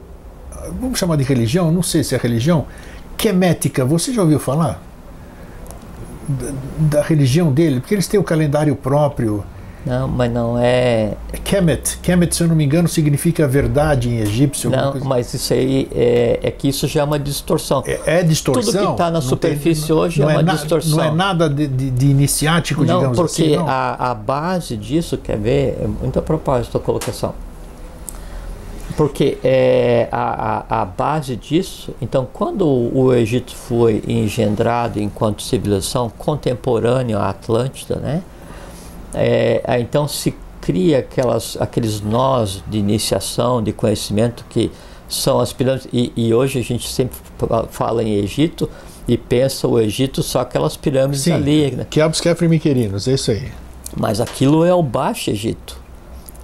vamos chamar de religião, não sei se é religião, quemética. Você já ouviu falar da, da religião dele? Porque eles têm o calendário próprio. Não, mas não é. Kemet. Kemet, se eu não me engano, significa verdade em egípcio. Não, mas isso aí é, é, que isso já é uma distorção. É, é distorção. Tudo que está na superfície tem, hoje é, é uma na, distorção. Não é nada de, de, de iniciático, não, digamos porque assim. Não, porque a, a base disso, quer ver, é muito a propósito a colocação. Porque é, a, a, a, base disso, então, quando o Egito foi engendrado enquanto civilização contemporânea à Atlântida, né? É, então se cria aquelas, aqueles nós de iniciação, de conhecimento que são as pirâmides. E, e, hoje a gente sempre fala em Egito e pensa o Egito só aquelas pirâmides Sim, ali. Né? Keops, Kefra e Miquerinos, é isso aí. Mas aquilo é o Baixo Egito.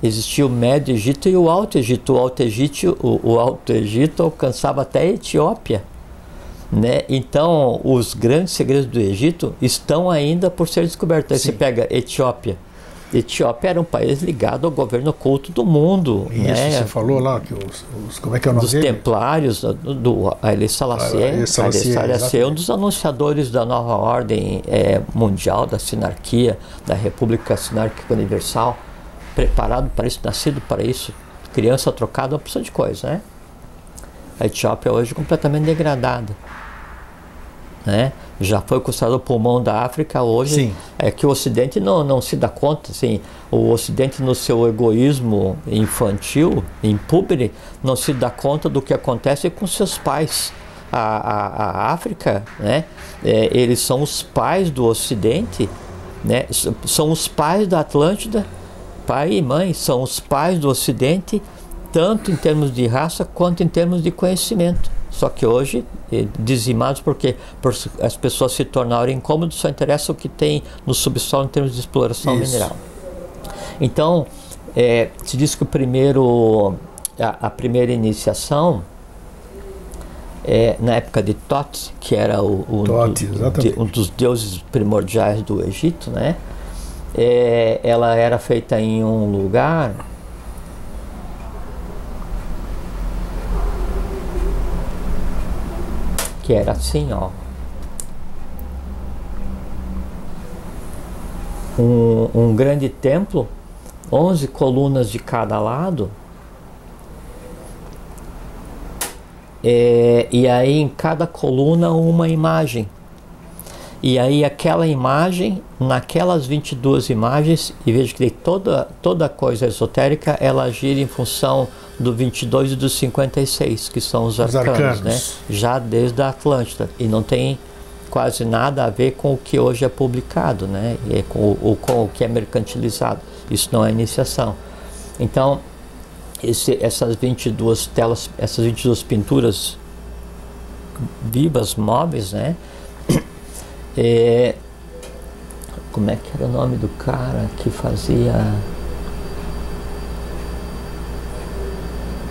Existia o Médio Egito e o Alto Egito. O Alto Egito, o, o Alto Egito alcançava até a Etiópia. Né? Então, os grandes segredos do Egito estão ainda por ser descobertos. Aí Sim. você pega Etiópia. Etiópia era um país ligado ao governo oculto do mundo. Isso, né? você falou lá que os, os, como é que é o nome Dos dele? templários, do, do Haile Selassie. Haile Selassie é um dos anunciadores da nova ordem é, mundial, da sinarquia, da República Sinárquica Universal. Preparado para isso, nascido para isso. Criança trocada, uma opção de coisa, né? A Etiópia hoje é completamente degradada né? já foi considerado o pulmão da África hoje Sim. é que o Ocidente não, não se dá conta assim o Ocidente no seu egoísmo infantil impúbere não se dá conta do que acontece com seus pais a, a, a África, né? É, eles são os pais do Ocidente, né? São os pais da Atlântida, pai e mãe são os pais do Ocidente, tanto em termos de raça quanto em termos de conhecimento. Só que hoje, dizimados porque por as pessoas se tornaram incômodas, só interessa o que tem no subsolo em termos de exploração Isso. mineral. Então, é, se diz que o primeiro, a, a primeira iniciação é, na época de Tot, que era o, o do, de, um dos deuses primordiais do Egito, né? É, ela era feita em um lugar que era assim, ó. Um, um grande templo, 11 colunas de cada lado. É, e aí em cada coluna uma imagem. E aí aquela imagem, naquelas 22 imagens, e veja que toda, toda coisa esotérica, ela gira em função do 22 e do 56, que são os, os arcanos, arcanos, né? Já desde a Atlântida. E não tem quase nada a ver com o que hoje é publicado, né? E com, ou com o que é mercantilizado. Isso não é iniciação. Então, esse, essas 22 telas, essas 22 pinturas vivas, móveis, né? É, como é que era o nome do cara que fazia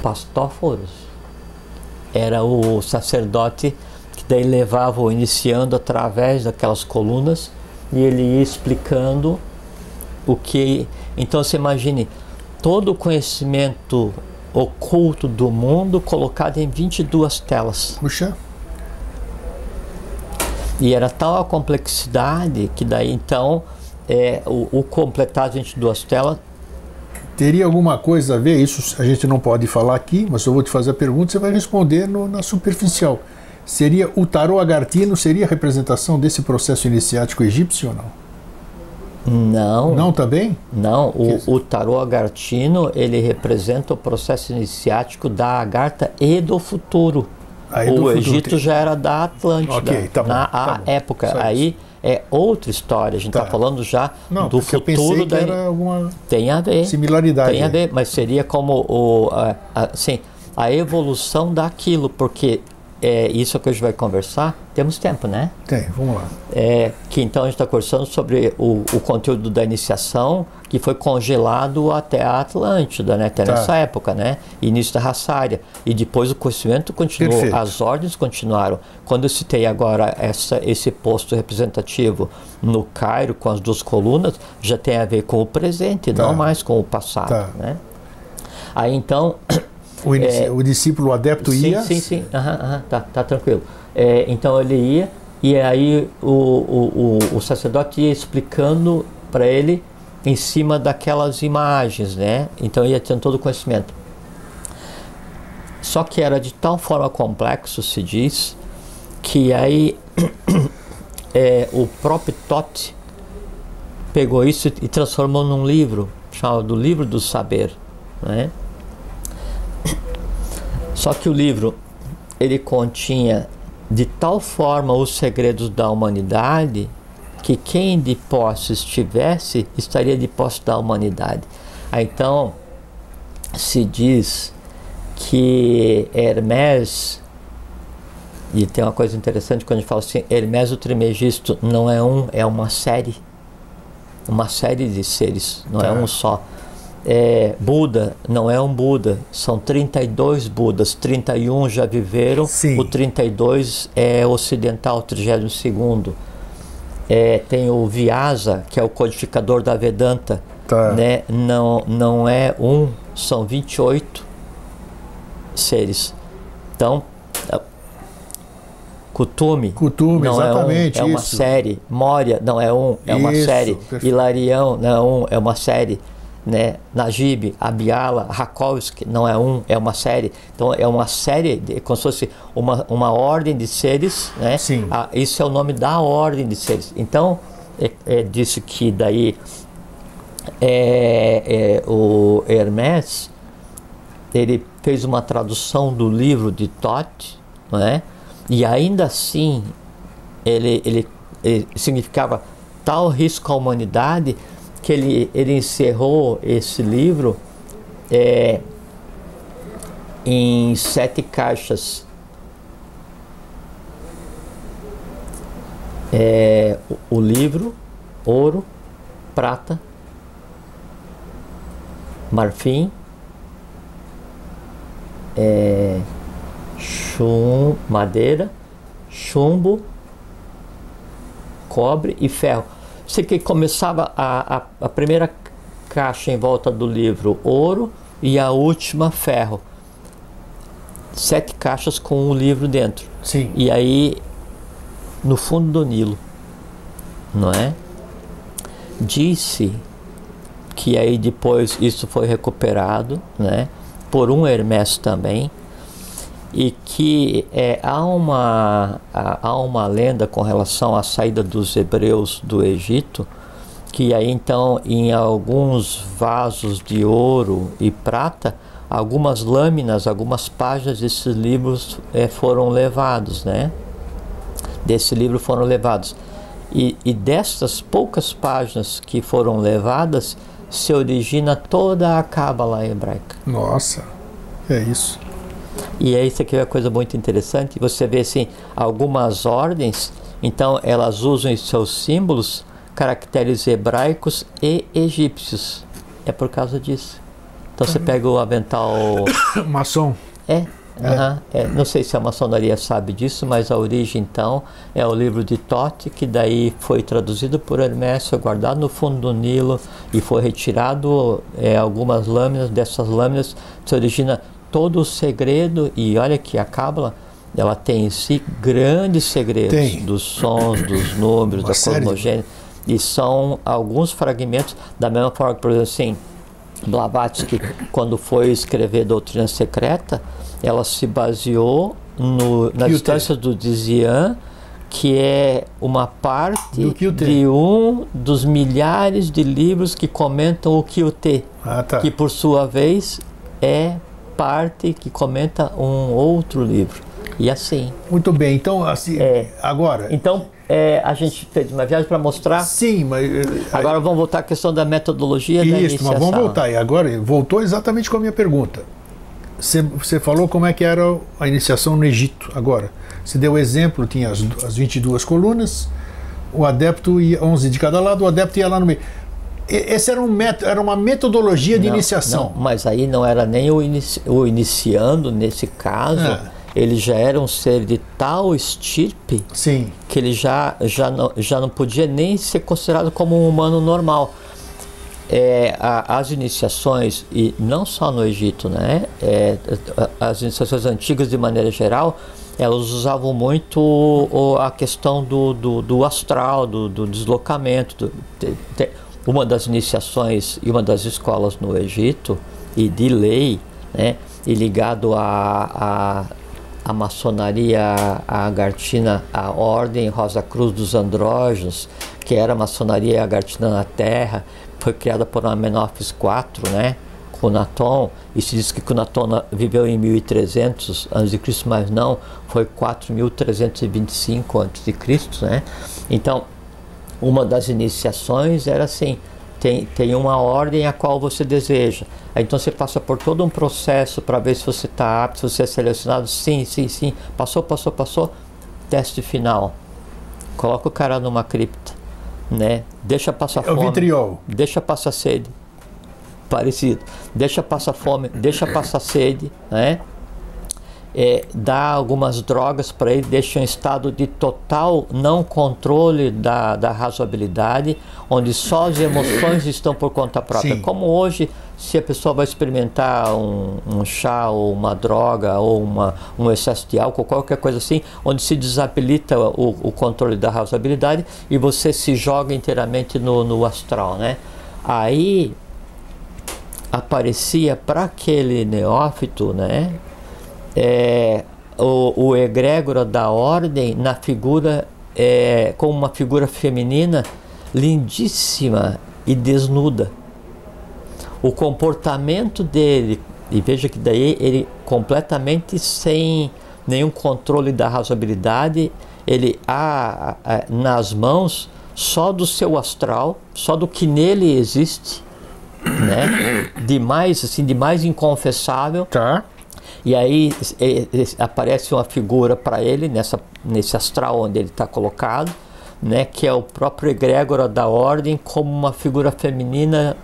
pastóforos? Era o sacerdote que daí levava o iniciando através daquelas colunas e ele ia explicando o que. Então você imagine todo o conhecimento oculto do mundo colocado em 22 telas. Puxa. E era tal a complexidade que daí então é, o, o completar as 22 telas Teria alguma coisa a ver? Isso a gente não pode falar aqui, mas eu vou te fazer a pergunta e você vai responder no, na superficial. Seria o tarô agartino seria a representação desse processo iniciático egípcio ou não? Não. Não também? Não, o, o tarô agartino ele representa o processo iniciático da agarta e do futuro o Egito já era da Atlântida okay, tá bom, na tá época. Aí. É outra história. A gente está tá falando já Não, do futuro da. tem a ver. Similaridade. Tem a ver, mas seria como o, a, assim, a evolução daquilo, porque é, isso que a gente vai conversar, temos tempo, né? Tem, vamos lá. É, que então a gente está conversando sobre o, o, conteúdo da iniciação que foi congelado até a Atlântida, né? Até tá. nessa época, né? Início da raça área. E depois o conhecimento continuou, Perfeito. as ordens continuaram. Quando eu citei agora essa, esse posto representativo no Cairo com as duas colunas, já tem a ver com o presente, tá. não mais com o passado, tá. né? Aí então O, é, o discípulo o adepto sim, ia? Sim, sim, aham, aham, tá, tá tranquilo. É, então ele ia e aí o, o, o, o sacerdote ia explicando para ele em cima daquelas imagens, né? Então ia tendo todo o conhecimento. Só que era de tal forma complexo, se diz, que aí é, o próprio Totti pegou isso e transformou num livro, chamado Livro do Saber, né? Só que o livro ele continha de tal forma os segredos da humanidade que quem de posse estivesse estaria de posse da humanidade. Aí, então se diz que Hermes e tem uma coisa interessante quando a gente fala assim, Hermes o Trimegisto não é um, é uma série. Uma série de seres, não é é um só é, Buda não é um Buda, são 32 Budas, 31 já viveram, Sim. o 32 é ocidental, o 32. É, tem o Vyasa, que é o codificador da Vedanta, tá. né? não, não é um, são 28 seres. Então, Kutume, Kutume não exatamente, é um, é uma série. Moria não é um, é uma isso, série. Perfeito. Hilarião não é um, é uma série né? Najib, Abiala, Rakowski, não é um, é uma série. Então é uma série, de, como se fosse uma, uma ordem de seres, né? Sim. Ah, isso é o nome da ordem de seres. Então, é, é disso que daí é, é, o Hermes, ele fez uma tradução do livro de Tote, né? E ainda assim, ele, ele, ele significava tal risco à humanidade que ele, ele encerrou esse livro é, em sete caixas. É, o, o livro, ouro, prata, marfim, é, chum, madeira, chumbo, cobre e ferro. Você que começava a, a, a primeira caixa em volta do livro ouro e a última ferro. Sete caixas com um livro dentro. Sim. E aí no fundo do Nilo, não é? Disse que aí depois isso foi recuperado, né? Por um Hermes também e que é, há, uma, há uma lenda com relação à saída dos hebreus do Egito, que aí então em alguns vasos de ouro e prata, algumas lâminas, algumas páginas desses livros é, foram levados, né? Desse livro foram levados. E, e dessas poucas páginas que foram levadas, se origina toda a cábala hebraica. Nossa, é isso. E aí isso aqui é uma coisa muito interessante. Você vê assim, algumas ordens, então elas usam seus símbolos caracteres hebraicos e egípcios. É por causa disso. Então você pega o avental. Maçom. É. É. Uh -huh, é. Não sei se a maçonaria sabe disso, mas a origem então é o livro de Tote, que daí foi traduzido por Hermes, guardado no fundo do Nilo e foi retirado é, algumas lâminas. Dessas lâminas se origina todo o segredo, e olha que a Cábala ela tem em si grandes segredos tem. dos sons, dos números, da cosmogênese, e são alguns fragmentos, da mesma forma que, por exemplo, assim, Blavatsky, quando foi escrever Doutrina Secreta, ela se baseou no, na distância do Dizian, que é uma parte de um dos milhares de livros que comentam o Kyute, ah, tá. que por sua vez é parte que comenta um outro livro. E assim. Muito bem, então assim, é, agora. Então é, a gente fez uma viagem para mostrar. Sim, mas. Eh, agora vamos voltar à questão da metodologia Isso, da iniciação. mas vamos voltar. E agora voltou exatamente com a minha pergunta. Você, você falou como é que era a iniciação no Egito. Agora, você deu o exemplo, tinha as, as 22 colunas, o adepto ia 11 de cada lado, o adepto ia lá no meio. Esse era, um método, era uma metodologia de não, iniciação. Não, mas aí não era nem o, inici, o iniciando nesse caso. É. Ele já era um ser de tal estirpe Sim. que ele já, já, não, já não podia nem ser considerado como um humano normal. É, a, as iniciações, e não só no Egito, né? É, as iniciações antigas de maneira geral, elas usavam muito o, a questão do, do, do astral, do, do deslocamento. Do, de, de, uma das iniciações e uma das escolas no Egito, e de lei, né, e ligado à a, maçonaria agartina, a Ordem Rosa Cruz dos Andrógenos, que era a maçonaria agartina na Terra, foi criada por Amenófis IV, né, Cunaton, e se diz que Cunaton viveu em 1300 a.C., mas não, foi 4325 a.C., né? Então, uma das iniciações era assim: tem, tem uma ordem a qual você deseja. Aí, então você passa por todo um processo para ver se você está apto, se você é selecionado. Sim, sim, sim. Passou, passou, passou. Teste final. Coloca o cara numa cripta, né? Deixa passar fome. É o vitriol. Deixa passar sede. Parecido. Deixa passar fome, deixa passar sede, né? É, dá algumas drogas para ele, deixa em estado de total não controle da, da razoabilidade, onde só as emoções estão por conta própria. Sim. Como hoje, se a pessoa vai experimentar um, um, chá ou uma droga ou uma, um excesso de álcool, qualquer coisa assim, onde se desabilita o, o controle da razoabilidade e você se joga inteiramente no, no astral, né? Aí aparecia para aquele neófito, né? É, o, o egrégora da ordem na figura, é, como uma figura feminina lindíssima e desnuda. O comportamento dele, e veja que daí ele completamente sem, nenhum controle da razoabilidade, ele há, nas mãos só do seu astral, só do que nele existe, né? De mais assim, de mais inconfessável. Tá. E aí é, é, aparece uma figura para ele nessa nesse astral onde ele está colocado, né? Que é o próprio egrégora da ordem como uma figura feminina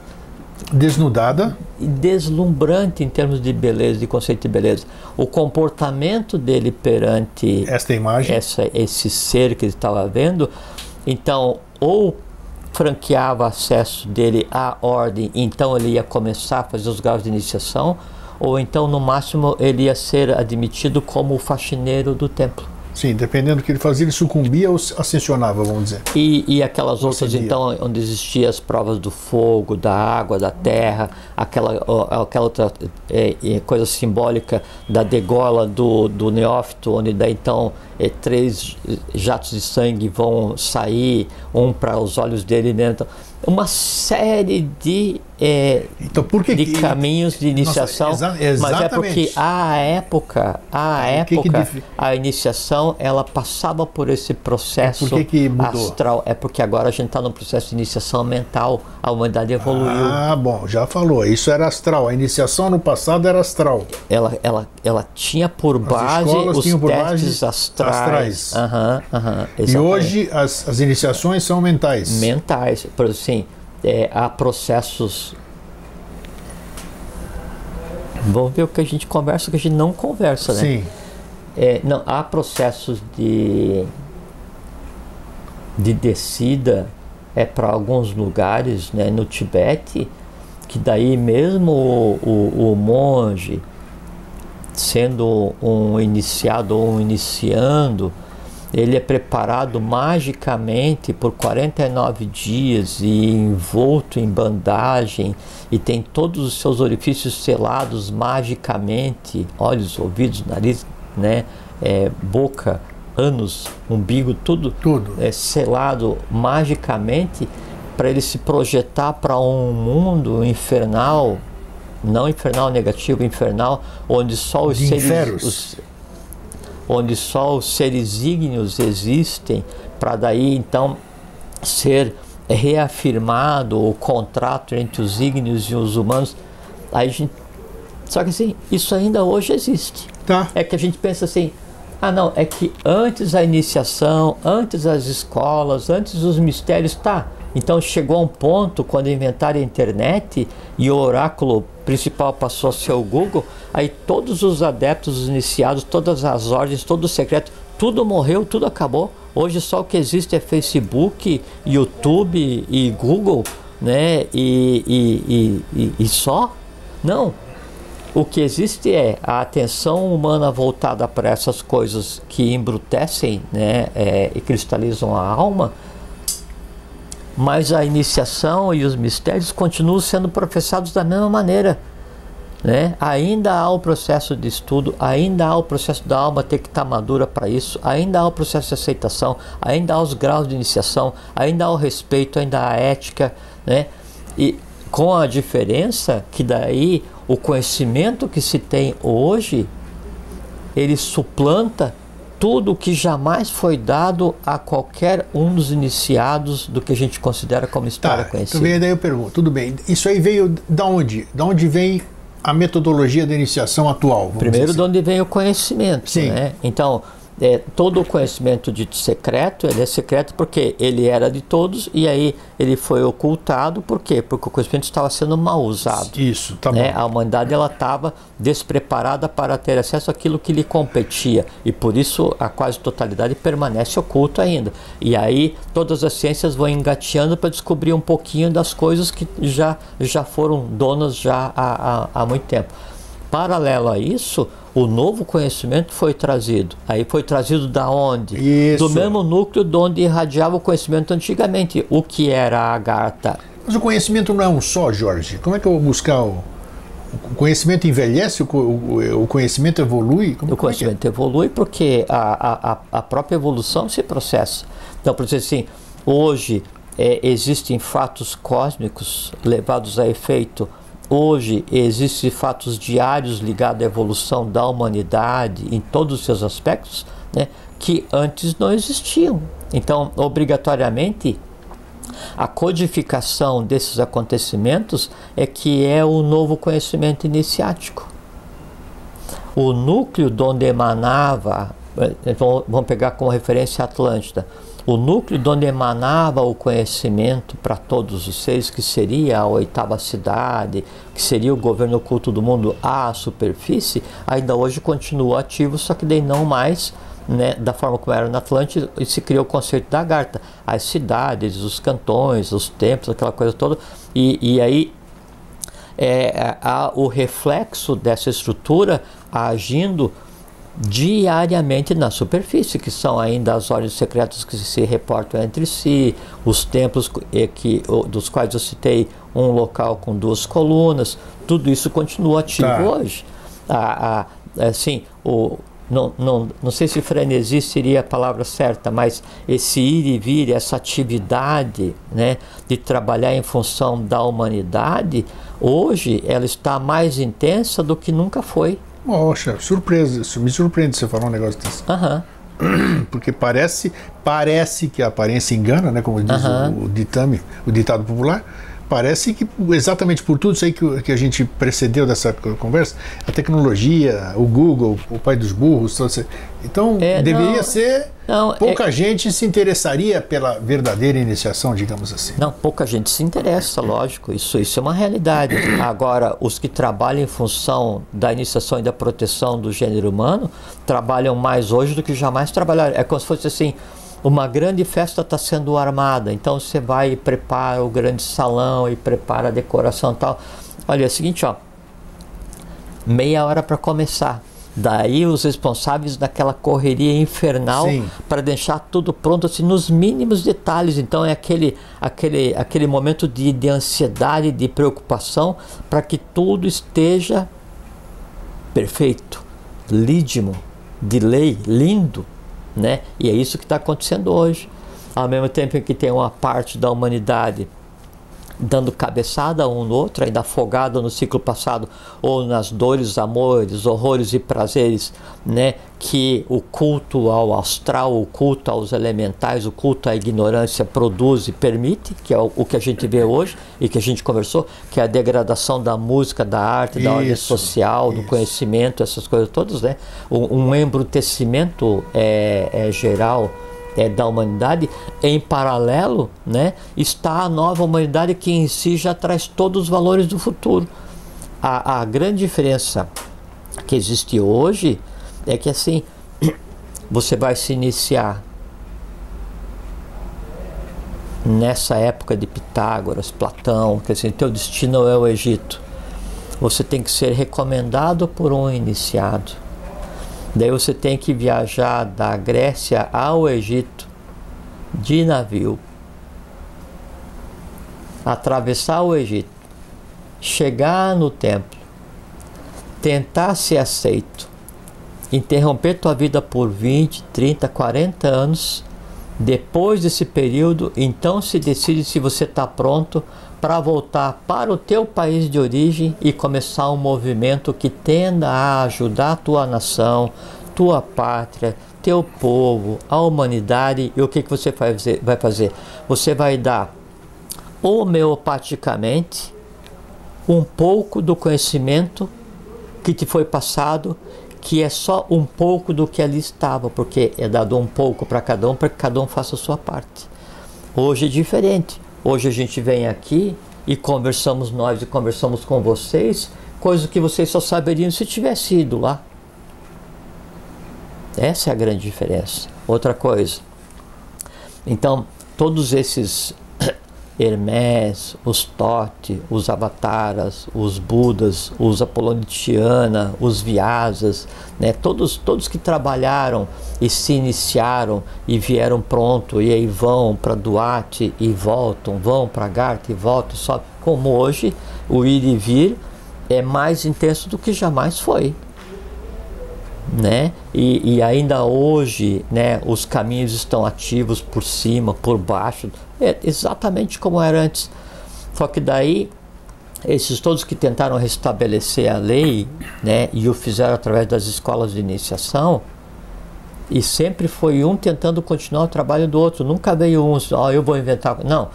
desnudada e deslumbrante em termos de beleza, de conceito de beleza. O comportamento dele perante esta imagem, essa, esse ser que ele estava vendo, então ou franqueava acesso dele à ordem, então ele ia começar a fazer os graus de iniciação, ou então no máximo ele ia ser admitido como o faxineiro do templo. Sim, dependendo do que ele fazia, ele sucumbia ou ascensionava, vamos dizer. E, e aquelas outras, então, onde existiam as provas do fogo, da água, da terra, aquela, aquela outra é, é, coisa simbólica da degola do, do neófito, onde daí então é, três jatos de sangue vão sair, um para os olhos dele dentro. Uma série de, é, então, que de que, caminhos de iniciação, nossa, exa mas é porque a época, a época, que a iniciação ela passava por esse processo é astral. É porque agora a gente está no processo de iniciação mental, a humanidade evoluiu. Ah, bom, já falou. Isso era astral. A iniciação no passado era astral. Ela, ela, ela tinha por as base os por testes base astrais. astrais. Uhum, uhum, e hoje as, as iniciações são mentais. Mentais. Por assim, é, há processos. Vamos ver o que a gente conversa, o que a gente não conversa, né? Sim. É, não, há processos de, de descida é, para alguns lugares né, no Tibete, que daí mesmo o, o, o monge sendo um iniciado ou um iniciando, ele é preparado magicamente por 49 dias e envolto em bandagem e tem todos os seus orifícios selados magicamente, olhos, ouvidos, nariz, né, é, boca, ânus, umbigo, tudo, tudo. é selado magicamente para ele se projetar para um mundo infernal não infernal negativo, infernal, onde só os de seres, onde só os seres ígneos existem, para daí então ser reafirmado o contrato entre os ígneos e os humanos. Aí gente, só que assim, isso ainda hoje existe. Tá. É que a gente pensa assim, ah não, é que antes a iniciação, antes as escolas, antes os mistérios, tá. Então chegou a um ponto quando inventaram a internet e o oráculo principal passou a ser o Google, aí todos os adeptos, os iniciados, todas as ordens, todo o secreto, tudo morreu, tudo acabou. Hoje só o que existe é Facebook, YouTube e Google, né? E, e, e, e só? Não. O que existe é a atenção humana voltada para essas coisas que embrutecem né, é, e cristalizam a alma mas a iniciação e os mistérios continuam sendo professados da mesma maneira. Né? Ainda há o processo de estudo, ainda há o processo da alma ter que estar madura para isso, ainda há o processo de aceitação, ainda há os graus de iniciação, ainda há o respeito, ainda há a ética, né? E com a diferença que daí o conhecimento que se tem hoje ele suplanta tudo que jamais foi dado a qualquer um dos iniciados do que a gente considera como história tá, conhecida. Tudo bem, daí eu pergunto, tudo bem, isso aí veio da onde? Da onde vem a metodologia da iniciação atual? Primeiro, assim. de onde vem o conhecimento. Sim. Né? Então, é, todo o conhecimento dito secreto, ele é secreto porque ele era de todos e aí ele foi ocultado, por quê? Porque o conhecimento estava sendo mal usado. Isso, tá né? bom. A humanidade ela estava despreparada para ter acesso àquilo que lhe competia e por isso a quase totalidade permanece oculto ainda. E aí todas as ciências vão engateando para descobrir um pouquinho das coisas que já, já foram donas já há, há, há muito tempo. Paralelo a isso, o novo conhecimento foi trazido. Aí foi trazido da onde? Isso. Do mesmo núcleo de onde irradiava o conhecimento antigamente. O que era a Agartha? Mas o conhecimento não é um só, Jorge. Como é que eu vou buscar o, o conhecimento envelhece, o, conhecimento evolui? Como, o é conhecimento é é? evolui porque a, a, a própria evolução se processa. Então, por exemplo assim, hoje é, existem fatos cósmicos levados a efeito hoje existem fatos diários ligados à evolução da humanidade em todos os seus aspectos, né, que antes não existiam. Então, obrigatoriamente, a codificação desses acontecimentos é que é o novo conhecimento iniciático. O núcleo de onde emanava, eh, vamos pegar como referência Atlântida, o núcleo de onde emanava o conhecimento para todos os seres, que seria a oitava cidade, que seria o governo oculto do mundo à superfície, ainda hoje continua ativo, só que daí não mais né, da forma como era na Atlântida, e se criou o conceito da Garta. As cidades, os cantões, os templos, aquela coisa toda. E, e aí é, há o reflexo dessa estrutura agindo diariamente na superfície, que são ainda as ordens secretas que se reportam entre si, os templos que, dos quais eu citei um local com duas colunas, tudo isso continua ativo tá. hoje. A, a, assim, o, não, não, não sei se frenesi seria a palavra certa, mas esse ir e vir, essa atividade né, de trabalhar em função da humanidade, hoje ela está mais intensa do que nunca foi. Poxa, surpresa, isso me surpreende você falar um negócio desse. Uhum. Porque parece, parece que a aparência engana, né, como diz uhum. o, o ditame, o ditado popular, parece que exatamente por tudo isso aí que, que a gente precedeu dessa conversa, a tecnologia, o Google, o pai dos burros, então é, deveria não, ser não, pouca é, gente se interessaria pela verdadeira iniciação, digamos assim. Não, pouca gente se interessa, lógico, isso, isso é uma realidade. Agora, os que trabalham em função da iniciação e da proteção do gênero humano trabalham mais hoje do que jamais trabalharam. É como se fosse assim, uma grande festa está sendo armada, então você vai e prepara o grande salão e prepara a decoração e tal. Olha, é o seguinte, ó, meia hora para começar. Daí os responsáveis daquela correria infernal para deixar tudo pronto assim nos mínimos detalhes. Então é aquele aquele aquele momento de, de ansiedade, de preocupação para que tudo esteja perfeito, lídimo, de lei, lindo, né? E é isso que está acontecendo hoje. Ao mesmo tempo em que tem uma parte da humanidade dando cabeçada um no outro, ainda afogado no ciclo passado ou nas dores, amores, horrores e prazeres, né? Que o culto ao astral, o culto aos elementais, o culto à ignorância produz e permite, que é o, que a gente vê hoje e que a gente conversou, que é a degradação da música, da arte, da ordem social, isso. do conhecimento, essas coisas todas, né? Um, um embrutecimento é, é geral é, da humanidade, em paralelo né, está a nova humanidade que em si já traz todos os valores do futuro. A, a grande diferença que existe hoje é que assim você vai se iniciar nessa época de Pitágoras, Platão, que assim, teu destino é o Egito. Você tem que ser recomendado por um iniciado Daí você tem que viajar da Grécia ao Egito de navio, atravessar o Egito, chegar no templo, tentar ser aceito, interromper tua vida por 20, 30, 40 anos. Depois desse período, então se decide se você está pronto para voltar para o teu país de origem e começar um movimento que tenda a ajudar a tua nação, tua pátria, teu povo, a humanidade. E o que, que você vai fazer? Você vai dar homeopaticamente um pouco do conhecimento que te foi passado, que é só um pouco do que ali estava, porque é dado um pouco para cada um, para que cada um faça a sua parte. Hoje é diferente. Hoje a gente vem aqui e conversamos nós e conversamos com vocês, coisa que vocês só saberiam se tivesse ido lá. Essa é a grande diferença. Outra coisa. Então, todos esses Hermés, os Tote, os Avataras, os Budas, os Apolonitiana, os Vyasas, né? todos, todos que trabalharam e se iniciaram e vieram pronto e aí vão para Duarte e voltam, vão para Garta e voltam, só como hoje o ir e vir é mais intenso do que jamais foi né? E, e, ainda hoje, né, os caminhos estão ativos por cima, por baixo, é exatamente como era antes. Só que daí esses todos que tentaram restabelecer a lei, né, e o fizeram através das escolas de iniciação, e sempre foi um tentando continuar o trabalho do outro. Nunca veio um, ó, oh, eu vou inventar. Não.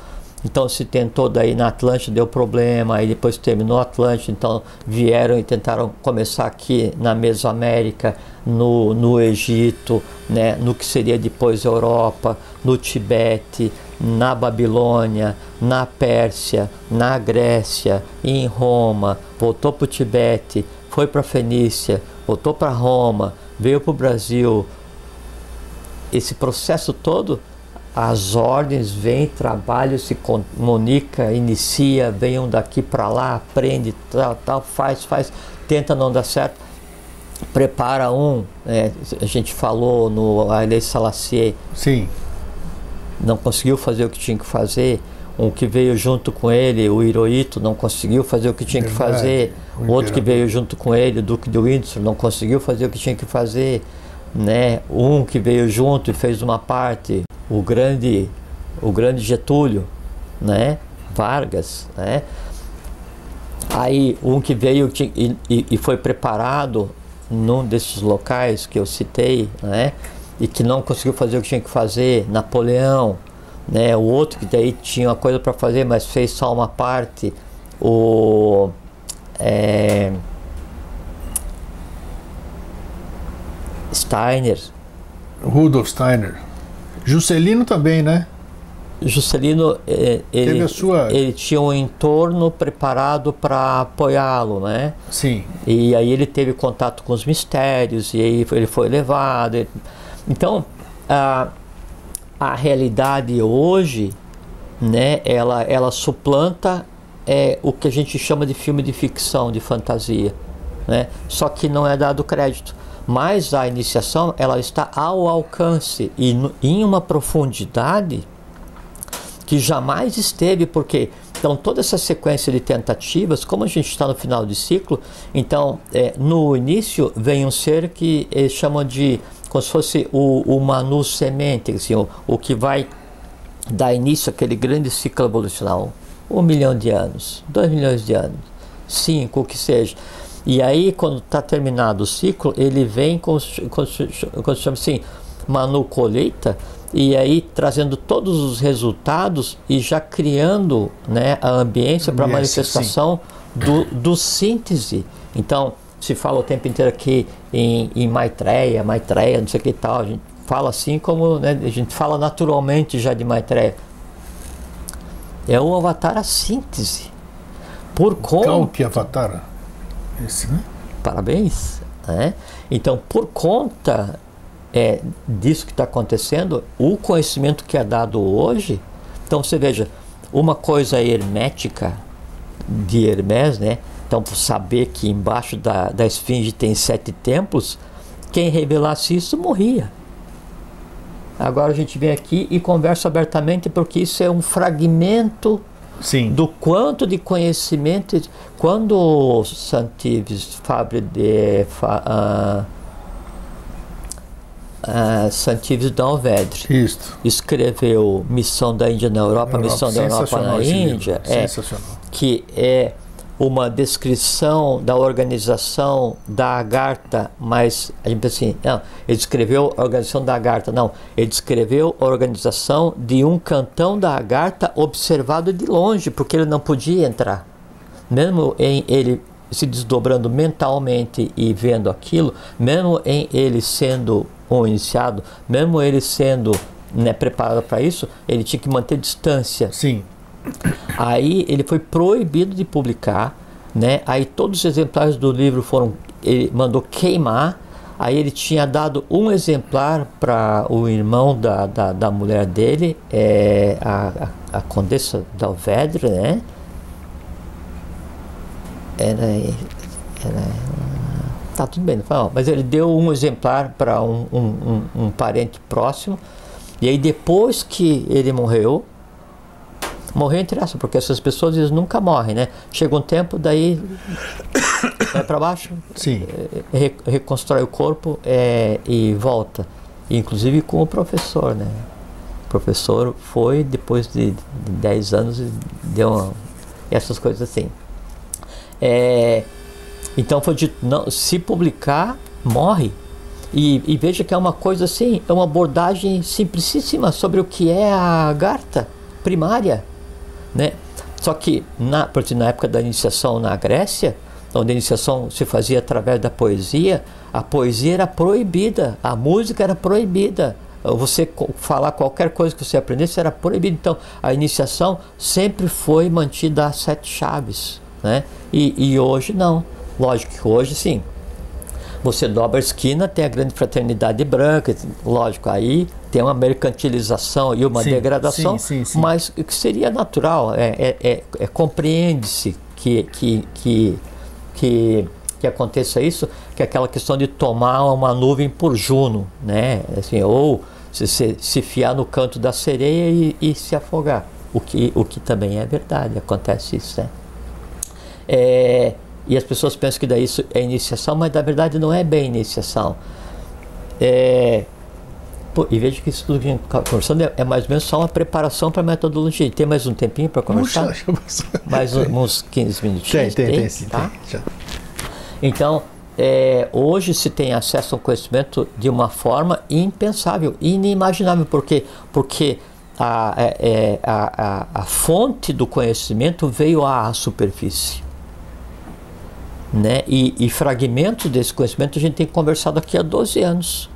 Então se tentou daí na Atlântida, deu problema, aí depois terminou a Atlântida, então vieram e tentaram começar aqui na Mesoamérica, no, no Egito, né, no que seria depois Europa, no Tibete, na Babilônia, na Pérsia, na Grécia, em Roma, voltou para o Tibete, foi para a Fenícia, voltou para Roma, veio para o Brasil. Esse processo todo, as ordens vêm, trabalho, se comunica, inicia, venham daqui para lá, aprende, tal, tal, faz, faz, tenta não dar certo, prepara um, é, a gente falou no Aile Salacier. Sim não conseguiu fazer o que tinha que fazer. Um que veio junto com ele, o Hirohito, não conseguiu fazer o que tinha Verdade. que fazer. O outro que veio junto com ele, o Duque de Windsor, não conseguiu fazer o que tinha que fazer. Né? Um que veio junto e fez uma parte, o grande, o grande Getúlio, né? Vargas, né? Aí um que veio e, e, foi preparado num desses locais que eu citei, né? e que não conseguiu fazer o que tinha que fazer, Napoleão, né? O outro que daí tinha uma coisa para fazer, mas fez só uma parte, o é, Steiner, Rudolf Steiner, Juscelino também, né? Juscelino é, ele, sua... ele tinha um entorno preparado para apoiá-lo, né? Sim. E aí ele teve contato com os mistérios e aí ele foi levado. Ele, então, a, a realidade hoje, né, ela, ela suplanta é, o que a gente chama de filme de ficção, de fantasia. Né? Só que não é dado crédito. Mas a iniciação ela está ao alcance e no, em uma profundidade que jamais esteve, porque então toda essa sequência de tentativas, como a gente está no final de ciclo, então é, no início vem um ser que eles chamam de como se fosse o, o Manu semente, assim, o, o que vai dar início àquele grande ciclo evolucional. Um milhão de anos, dois milhões de anos, cinco, o que seja. E aí, quando está terminado o ciclo, ele vem com, com, com chama assim, Manu colheita, e aí trazendo todos os resultados e já criando né, a ambiência para a manifestação do, do síntese. Então, se fala o tempo inteiro aqui em, em Maitreya, Maitreya, não sei o que tal. A gente fala assim como né, a gente fala naturalmente já de Maitreya. É o avatar a síntese. Por conta. Qual que avatar? Né? Parabéns. Né? Então, por conta é, disso que está acontecendo, o conhecimento que é dado hoje. Então, você veja, uma coisa hermética de Hermes, né? Então, por saber que embaixo da, da esfinge tem sete templos, quem revelasse isso morria. Agora a gente vem aqui e conversa abertamente porque isso é um fragmento Sim. do quanto de conhecimento. Quando Santives Fabre de uh, uh, Santives Dalvedre escreveu Missão da Índia na Europa, Europa Missão da Europa na Índia, é, que é uma descrição da organização da Agartha, mas a gente pensa assim, não, ele descreveu a organização da Agartha, não, ele descreveu a organização de um cantão da Agartha observado de longe, porque ele não podia entrar. Mesmo em ele se desdobrando mentalmente e vendo aquilo, mesmo em ele sendo um iniciado, mesmo ele sendo né, preparado para isso, ele tinha que manter distância. Sim. Aí ele foi proibido de publicar, né? Aí todos os exemplares do livro foram, ele mandou queimar. Aí ele tinha dado um exemplar para o irmão da, da, da, mulher dele, é, a, a, a Condessa Dalvedre, né? Era, era, tá tudo bem, não fala, mas ele deu um exemplar para um, um, um, um parente próximo. E aí depois que ele morreu, Morrer interessa, porque essas pessoas eles nunca morrem, né? Chega um tempo, daí vai para baixo, Sim. É, re, reconstrói o corpo é, e volta. Inclusive com o professor, né? O professor foi, depois de 10 anos, deu uma, essas coisas assim. É, então foi dito, não, se publicar, morre. E, e, veja que é uma coisa assim, é uma abordagem simplicíssima sobre o que é a garta primária, né? Só que na, na época da iniciação na Grécia, onde a iniciação se fazia através da poesia, a poesia era proibida, a música era proibida. Você falar qualquer coisa que você aprendesse era proibido. Então, a iniciação sempre foi mantida a sete chaves. Né? E, e hoje não. Lógico que hoje sim. Você dobra a esquina, tem a grande fraternidade branca, lógico, aí tem uma mercantilização e uma sim, degradação, sim, sim, mas o que seria natural é, é, é, é compreende-se que, que, que, que, que aconteça isso, que é aquela questão de tomar uma nuvem por Juno, né? Assim, ou se, se, se fiar no canto da sereia e, e, se afogar, o que, o que também é verdade, acontece isso, né? É, e as pessoas pensam que daí isso é iniciação, mas na verdade não é bem iniciação. É, pô, e vejo que isso tudo que a gente está conversando é, é, mais ou menos só uma preparação para a metodologia. Tem mais um tempinho para conversar? Puxa, mais um, uns 15 minutinhos? Tem, tem, tem, sim, tá? tem Então, é, hoje se tem acesso ao conhecimento de uma forma impensável, inimaginável. Por quê? Porque a, é, é a, a, a fonte do conhecimento veio à superfície né? E, e fragmentos desse conhecimento a gente tem conversado aqui há 12 anos,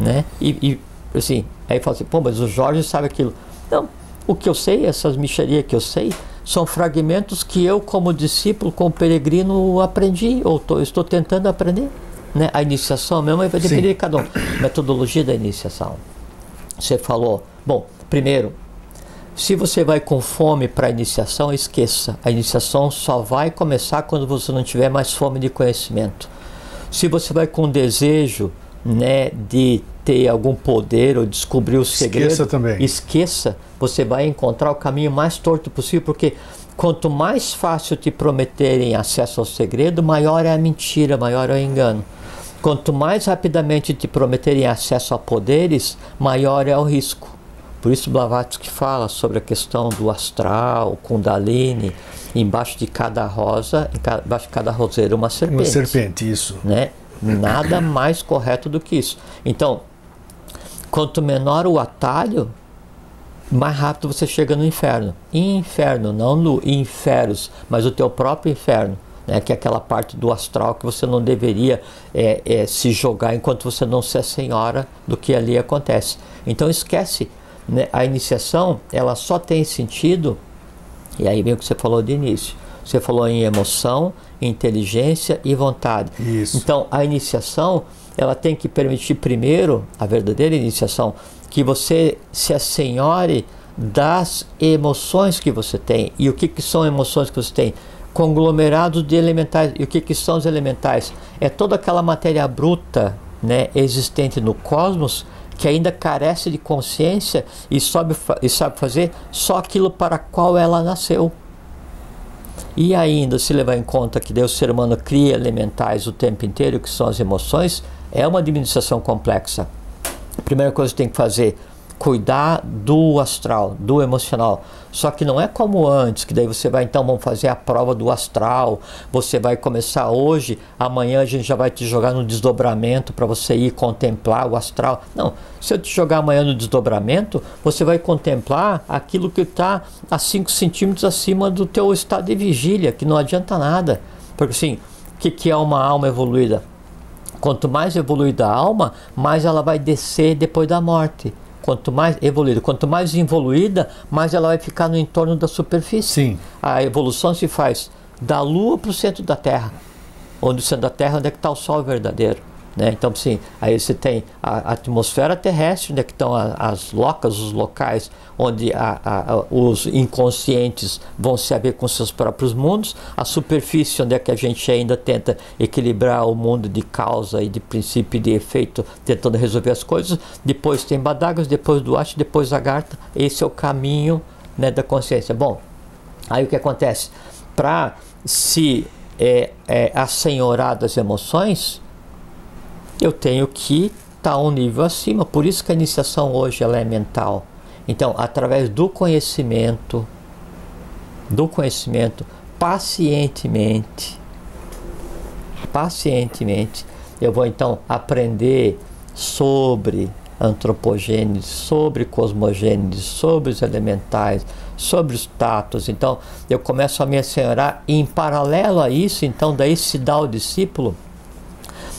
né? E, e assim, aí fala assim, pô, mas o Jorge sabe aquilo. Não, o que eu sei, essas micharias que eu sei, são fragmentos que eu, como discípulo, como peregrino, aprendi, ou tô, estou tentando aprender. Né? A iniciação mesmo vai depender de cada um. Metodologia da iniciação. Você falou, bom, primeiro, se você vai com fome para a iniciação, esqueça. A iniciação só vai começar quando você não tiver mais fome de conhecimento. Se você vai com desejo né, de ter algum poder ou descobrir o segredo, esqueça também. Esqueça, você vai encontrar o caminho mais torto possível, porque quanto mais fácil te prometerem acesso ao segredo, maior é a mentira, maior é o engano. Quanto mais rapidamente te prometerem acesso a poderes, maior é o risco. Por isso Blavatsky fala sobre a questão do astral, Kundalini, embaixo de cada rosa, embaixo de cada roseira uma serpente. Uma serpente, isso. Né? Nada mais correto do que isso. Então, quanto menor o atalho, mais rápido você chega no inferno. Inferno, não no inferos, mas o teu próprio inferno. Né, que é aquela parte do astral que você não deveria é, é, se jogar enquanto você não se é senhora do que ali acontece. Então esquece né, a iniciação ela só tem sentido, e aí vem o que você falou de início. Você falou em emoção, inteligência e vontade. Isso. Então a iniciação ela tem que permitir primeiro, a verdadeira iniciação, que você se assenhore das emoções que você tem. E o que, que são emoções que você tem? Conglomerados de elementais. E o que, que são os elementais? É toda aquela matéria bruta né, existente no cosmos que ainda carece de consciência e sabe, e sabe fazer só aquilo para qual ela nasceu. E ainda, se levar em conta que Deus, ser humano, cria elementais o tempo inteiro, que são as emoções, é uma administração complexa. A primeira coisa que tem que fazer cuidar do astral, do emocional. Só que não é como antes, que daí você vai então vamos fazer a prova do astral. Você vai começar hoje, amanhã a gente já vai te jogar no desdobramento para você ir contemplar o astral. Não, se eu te jogar amanhã no desdobramento, você vai contemplar aquilo que está a 5 centímetros acima do teu estado de vigília, que não adianta nada. Porque assim, o que, que é uma alma evoluída? Quanto mais evoluída a alma, mais ela vai descer depois da morte quanto mais evoluída, quanto mais evoluída, mais ela vai ficar no entorno da superfície. Sim. A evolução se faz da Lua para o centro da Terra, onde o centro da Terra onde é que está o Sol verdadeiro. Né? Então, sim, aí você tem a atmosfera terrestre, onde é que estão as locas, os locais onde a, a, os inconscientes vão se haver com seus próprios mundos, a superfície, onde é que a gente ainda tenta equilibrar o mundo de causa e de princípio e de efeito, tentando resolver as coisas. Depois tem Badagas, depois Duarte, depois Agartha. Esse é o caminho né, da consciência. Bom, aí o que acontece? Para se é, é, assenhorar das emoções, eu tenho que estar tá um nível acima. Por isso que a iniciação hoje ela é mental. Então, através do conhecimento, do conhecimento, pacientemente, pacientemente, eu vou então aprender sobre antropogênese, sobre cosmogênese, sobre os elementais, sobre os tatos. Então, eu começo a me assenhorar e em paralelo a isso, então daí se dá ao discípulo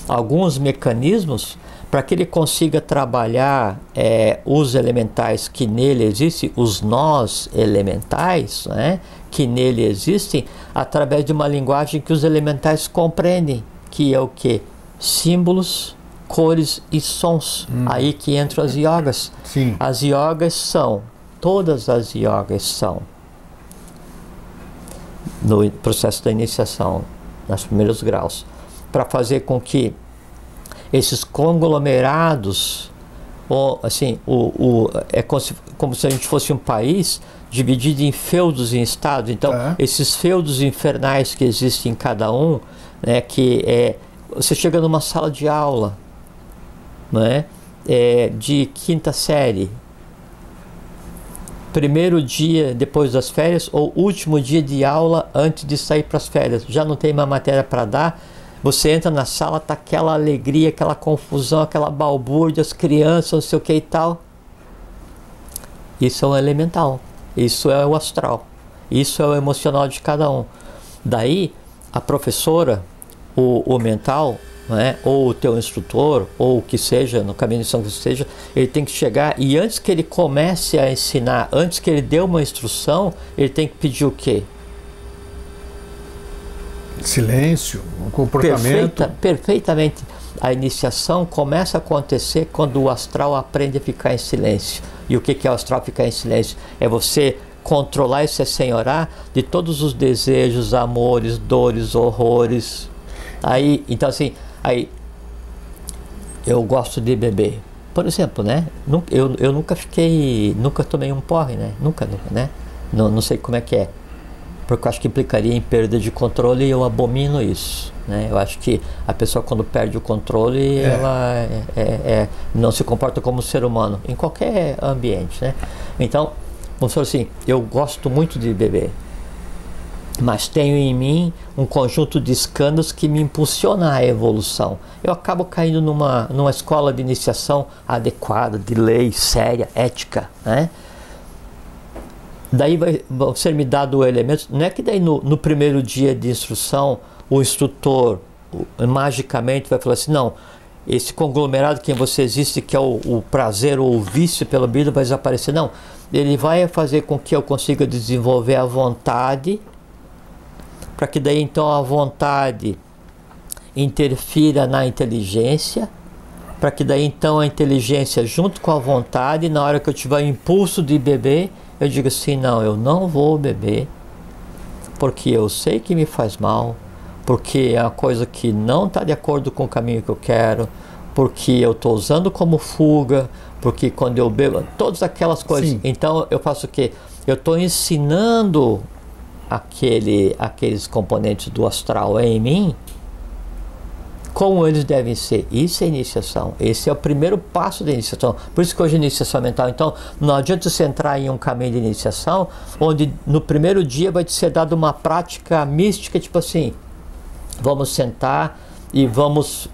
alguns mecanismos para que ele consiga trabalhar é, os elementais que nele existem, os nós elementais, né, que nele existem, através de uma linguagem que os elementais compreendem, que é o que? Símbolos, cores e sons. Hum. Aí que entram as yogas. Sim. As yogas são, todas as yogas são, no processo da iniciação, nos primeiros graus, para fazer com que esses conglomerados, ou, assim, o, o, é como se, como se a gente fosse um país dividido em feudos e estados. Então, é. esses feudos infernais que existem em cada um, né, que é, você chega numa sala de aula, né, é, de quinta série, primeiro dia depois das férias ou último dia de aula antes de sair para as férias. Já não tem mais matéria para dar. Você entra na sala, tá aquela alegria, aquela confusão, aquela balbúrdia, as crianças, não sei o que e tal. Isso é o elemental. Isso é o astral. Isso é o emocional de cada um. Daí, a professora, o, o mental, né, ou o teu instrutor, ou o que seja, no caminho de São que seja, ele tem que chegar e antes que ele comece a ensinar, antes que ele dê uma instrução, ele tem que pedir o quê? Silêncio, um comportamento. Perfeita, perfeitamente. A iniciação começa a acontecer quando o astral aprende a ficar em silêncio. E o que é o astral ficar em silêncio? É você controlar e se assenhorar de todos os desejos, amores, dores, horrores. Aí, então assim, Aí, eu gosto de beber. Por exemplo, né? Eu, eu nunca fiquei, nunca tomei um porre, né? Nunca, né? Não, não sei como é que é. Porque eu acho que implicaria em perda de controle e eu abomino isso. Né? Eu acho que a pessoa quando perde o controle, é. ela é, é, é, não se comporta como ser humano, em qualquer ambiente. Né? Então, vamos falar assim, eu gosto muito de beber mas tenho em mim um conjunto de escândalos que me impulsiona à evolução. Eu acabo caindo numa, numa escola de iniciação adequada, de lei, séria, ética, né? Daí vai, vai ser me dado o elemento, não é que daí no, no primeiro dia de instrução o instrutor magicamente vai falar assim, não, esse conglomerado que você existe, que é o, o prazer ou o vício pela vida, vai desaparecer. Não, ele vai fazer com que eu consiga desenvolver a vontade para que daí então a vontade interfira na inteligência, para que daí então a inteligência junto com a vontade, na hora que eu tiver o impulso de beber, eu digo assim, não, eu não vou beber, porque eu sei que me faz mal, porque é uma coisa que não está de acordo com o caminho que eu quero, porque eu estou usando como fuga, porque quando eu bebo, todas aquelas coisas. Sim. Então eu faço o quê? Eu estou ensinando aquele, aqueles componentes do astral em mim, como eles devem ser. Isso é iniciação. Esse é o primeiro passo da iniciação. Por isso que hoje é iniciação mental. Então, não adianta você entrar em um caminho de iniciação onde no primeiro dia vai te ser dada uma prática mística, tipo assim, vamos sentar e vamos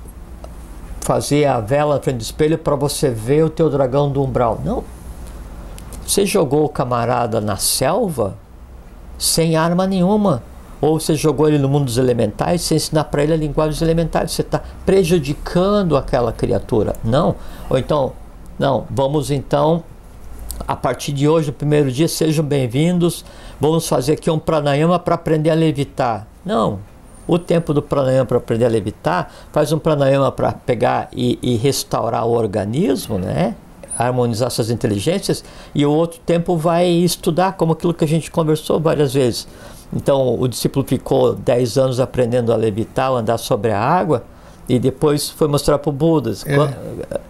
fazer a vela na frente do espelho para você ver o teu dragão do umbral. Não. Você jogou o camarada na selva, sem arma nenhuma. Ou você jogou ele no mundo dos elementais sem ensinar para ele a linguagem dos elementais. Você está prejudicando aquela criatura. Não. Ou então, não, vamos então, a partir de hoje, no primeiro dia, sejam bem-vindos. Vamos fazer aqui um pranayama para aprender a levitar. Não. O tempo do pranayama para aprender a levitar, faz um pranayama para pegar e, e restaurar o organismo, né? harmonizar suas inteligências, e o outro tempo vai estudar, como aquilo que a gente conversou várias vezes. Então, o discípulo ficou 10 anos aprendendo a levitar, andar sobre a água, e depois foi mostrar para o Buda. É. Quanto,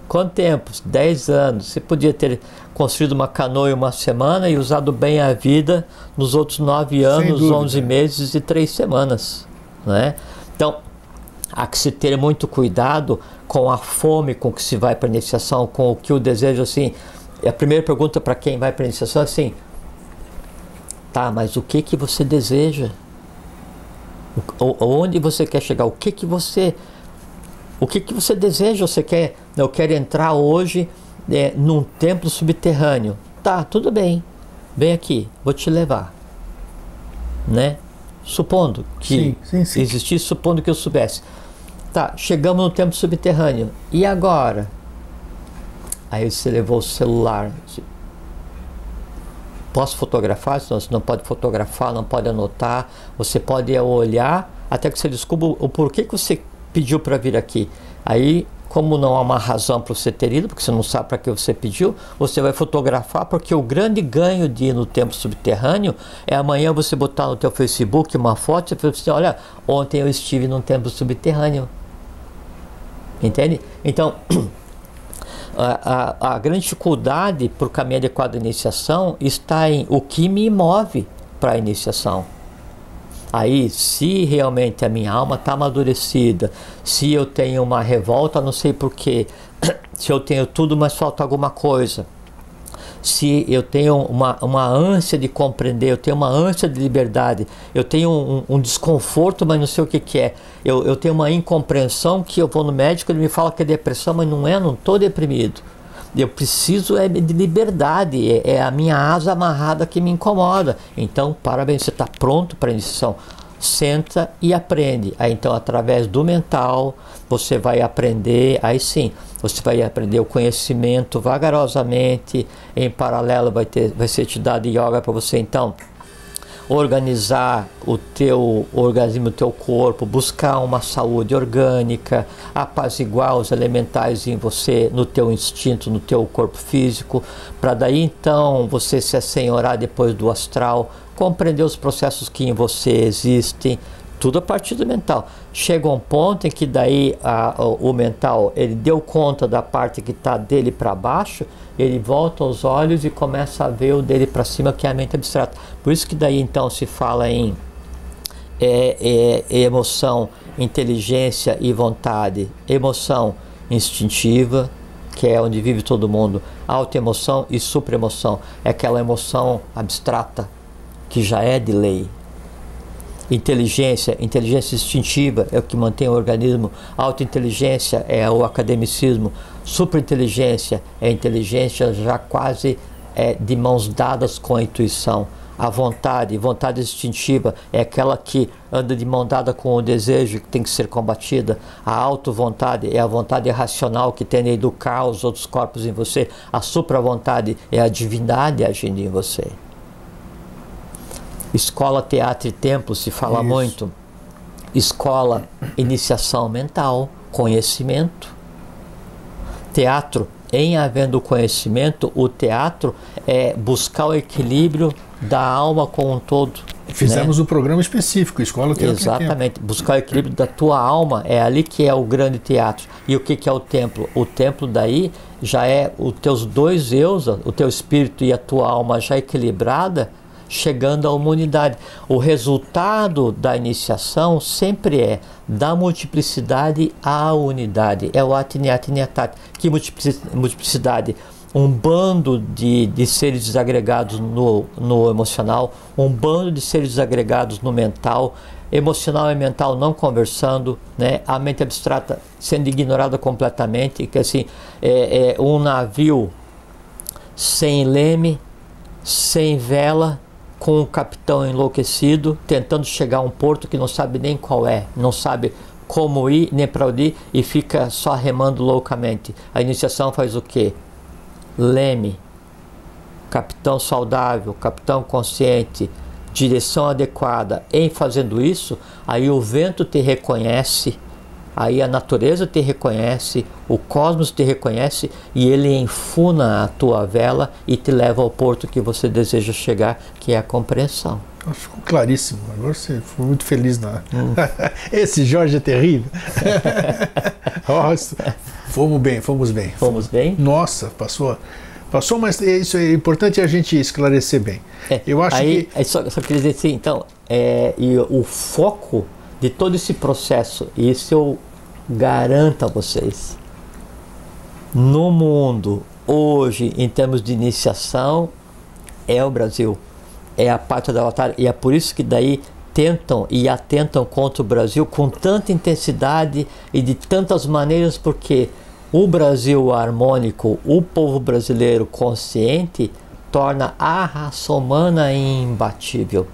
quanto tempo? 10 anos. Você podia ter construído uma canoa em uma semana e usado bem a vida nos outros 9 anos, 11 meses e 3 semanas. Né? Então, há que se ter muito cuidado com a fome com que se vai para a iniciação, com o que o desejo assim. A primeira pergunta para quem vai para a iniciação é assim: tá, mas o que que você deseja? onde você quer chegar, o que que você o que que você deseja, você quer, eu quero entrar hoje é, num templo subterrâneo. Tá, tudo bem. Vem aqui, vou te levar. Né? Supondo que sim, sim, sim. existisse, supondo que eu soubesse. Tá, chegamos no templo subterrâneo. E agora? Aí você levou o celular. Posso fotografar? Senão você não pode fotografar, não pode anotar. Você pode olhar até que você descubra o porquê que você pediu para vir aqui. Aí, como não há uma razão para você ter ido, porque você não sabe para que você pediu, você vai fotografar, porque o grande ganho de ir no templo subterrâneo é amanhã você botar no teu Facebook uma foto e você assim, olha, ontem eu estive num templo subterrâneo. Entende? Então, a, a, grande dificuldade para o caminho adequado da iniciação está em o que me move para a iniciação. Aí, se realmente a minha alma está amadurecida, se eu tenho uma revolta, não sei porquê, se eu tenho tudo, mas falta alguma coisa, se eu tenho uma, uma ânsia de compreender, eu tenho uma ânsia de liberdade, eu tenho um, um desconforto, mas não sei o que, que é, eu, eu tenho uma incompreensão que eu vou no médico, ele me fala que é depressão, mas não é, não estou deprimido. Eu preciso é de liberdade, é, é a minha asa amarrada que me incomoda. Então, parabéns, você está pronto para a iniciação senta e aprende. Aí então, através do mental, você vai aprender, aí sim, você vai aprender o conhecimento vagarosamente, em paralelo vai, ter, vai ser te dado yoga para você então organizar o teu organismo, o teu corpo, buscar uma saúde orgânica, apaziguar os elementais em você, no teu instinto, no teu corpo físico, para daí então você se assenhorar depois do astral, compreender os processos que em você existem, tudo a partir do mental. Chega um ponto em que daí a, o mental ele deu conta da parte que está dele para baixo, ele volta os olhos e começa a ver o dele para cima, que é a mente abstrata. Por isso que daí então se fala em é, é, emoção, inteligência e vontade. Emoção instintiva, que é onde vive todo mundo. Alta emoção e supraemoção, é aquela emoção abstrata que já é de lei. Inteligência, inteligência instintiva é o que mantém o organismo. Autointeligência é o academicismo. Superinteligência é a inteligência já quase é, de mãos dadas com a intuição. A vontade, vontade instintiva, é aquela que anda de mão dada com o desejo que tem que ser combatida. A auto-vontade é a vontade racional que tende a educar os outros corpos em você. A supra-vontade é a divindade agindo em você. Escola, teatro e templo se fala Isso. muito. Escola, iniciação mental, conhecimento. Teatro, em havendo conhecimento, o teatro é buscar o equilíbrio da alma como um todo. Fizemos né? um programa específico, escola teatro. Exatamente, buscar o equilíbrio da tua alma, é ali que é o grande teatro. E o que, que é o templo? O templo daí já é os teus dois eus, o teu espírito e a tua alma já equilibrada, chegando à humanidade. O resultado da iniciação sempre é da multiplicidade à unidade. É o atiniatiniatat. Que multiplicidade? Um bando de, de seres desagregados no, no emocional, um bando de seres desagregados no mental, emocional e mental não conversando, né? a mente abstrata sendo ignorada completamente, que assim, é, é um navio sem leme, sem vela, com o capitão enlouquecido, tentando chegar a um porto que não sabe nem qual é, não sabe como ir nem para onde ir e fica só remando loucamente. A iniciação faz o quê? Leme, capitão saudável, capitão consciente, direção adequada. Em fazendo isso, aí o vento te reconhece aí a natureza te reconhece, o cosmos te reconhece e ele enfuna a tua vela e te leva ao porto que você deseja chegar, que é a compreensão. Ficou claríssimo. Agora você foi muito feliz na. Hum. Esse Jorge é terrível. Nossa, fomos bem, fomos bem. Fomos bem? Nossa, passou. Passou, mas isso é importante a gente esclarecer bem. É, Eu acho aí, que. Aí só, só queria dizer assim, então, é, e o foco de todo esse processo, e isso eu garanto a vocês, no mundo, hoje, em termos de iniciação, é o Brasil, é a pátria da batalha, e é por isso que daí tentam e atentam contra o Brasil com tanta intensidade e de tantas maneiras, porque o Brasil harmônico, o povo brasileiro consciente, torna a raça humana imbatível.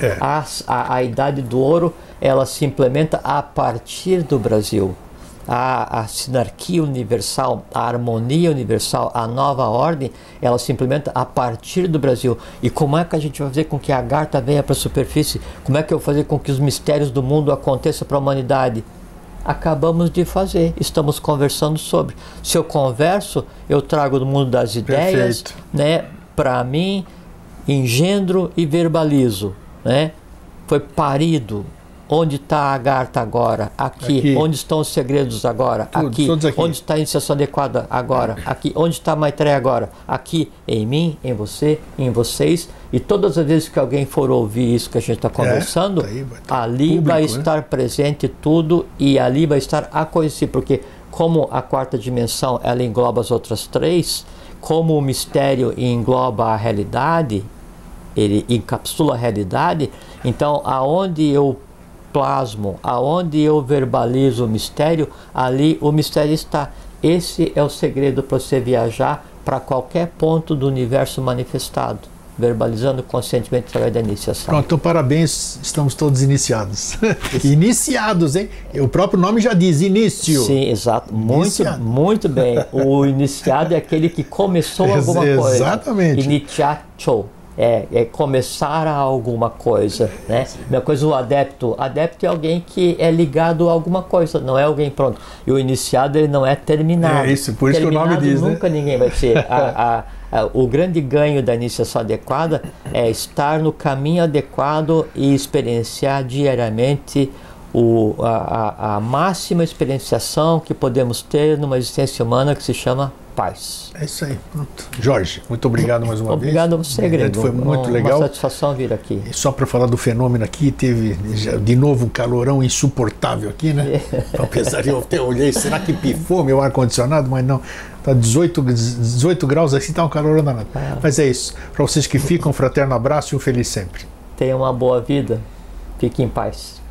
É. A, a, a idade do ouro ela se implementa a partir do Brasil a, a sinarquia universal, a harmonia universal, a nova ordem, ela se implementa a partir do Brasil. E como é que a gente vai fazer com que a Garta venha para a superfície? Como é que eu vou fazer com que os mistérios do mundo aconteçam para a humanidade? Acabamos de fazer, estamos conversando sobre. Se eu converso, eu trago do mundo das ideias, Perfeito. né? Para mim, engendro e verbalizo, né? Foi parido, Onde está a Agartha agora? Aqui. aqui. Onde estão os segredos agora? Tudo, aqui. aqui. Onde está a iniciação adequada agora? Aqui. Onde está a Maitreya agora? Aqui. Em mim, em você, em vocês. E todas as vezes que alguém for ouvir isso que a gente está é, conversando, é, tá aí, tá ali público, vai né? estar presente tudo e ali vai estar a conhecer. Porque como a quarta dimensão ela engloba as outras três, como o mistério engloba a realidade, ele encapsula a realidade, então aonde eu plasmo, aonde eu verbalizo o mistério, ali o mistério está. Esse é o segredo para você viajar para qualquer ponto do universo manifestado, verbalizando conscientemente através da iniciação. Pronto, então parabéns, estamos todos iniciados. iniciados, hein? O próprio nome já diz início. Sim, exato. Muito, muito bem. O iniciado é aquele que começou alguma coisa. Exatamente. Iniciacho é, é, começar a alguma coisa, né? Uma coisa o adepto, adepto é alguém que é ligado a alguma coisa, não é alguém pronto. E o iniciado ele não é terminado. É isso, por isso terminado, que o nome diz, né? nunca né? ninguém vai ser. A, a, a, o grande ganho da iniciação adequada é estar no caminho adequado e experienciar diariamente o, a, a máxima experienciação que podemos ter numa existência humana que se chama paz. É isso aí. Pronto. Jorge, muito obrigado mais uma obrigado vez. Obrigado a você, Grego. Foi muito legal. Uma satisfação vir aqui. E só para falar do fenômeno aqui, teve de novo um calorão insuportável aqui, né? É. Apesar de eu ter olhei, será que pifou meu ar-condicionado? Mas não. Tá 18, 18 graus aqui, tá um calorão danado. É. Mas é isso. Para vocês que ficam, um fraterno abraço e um feliz sempre. Tenha uma boa vida. Fique em paz.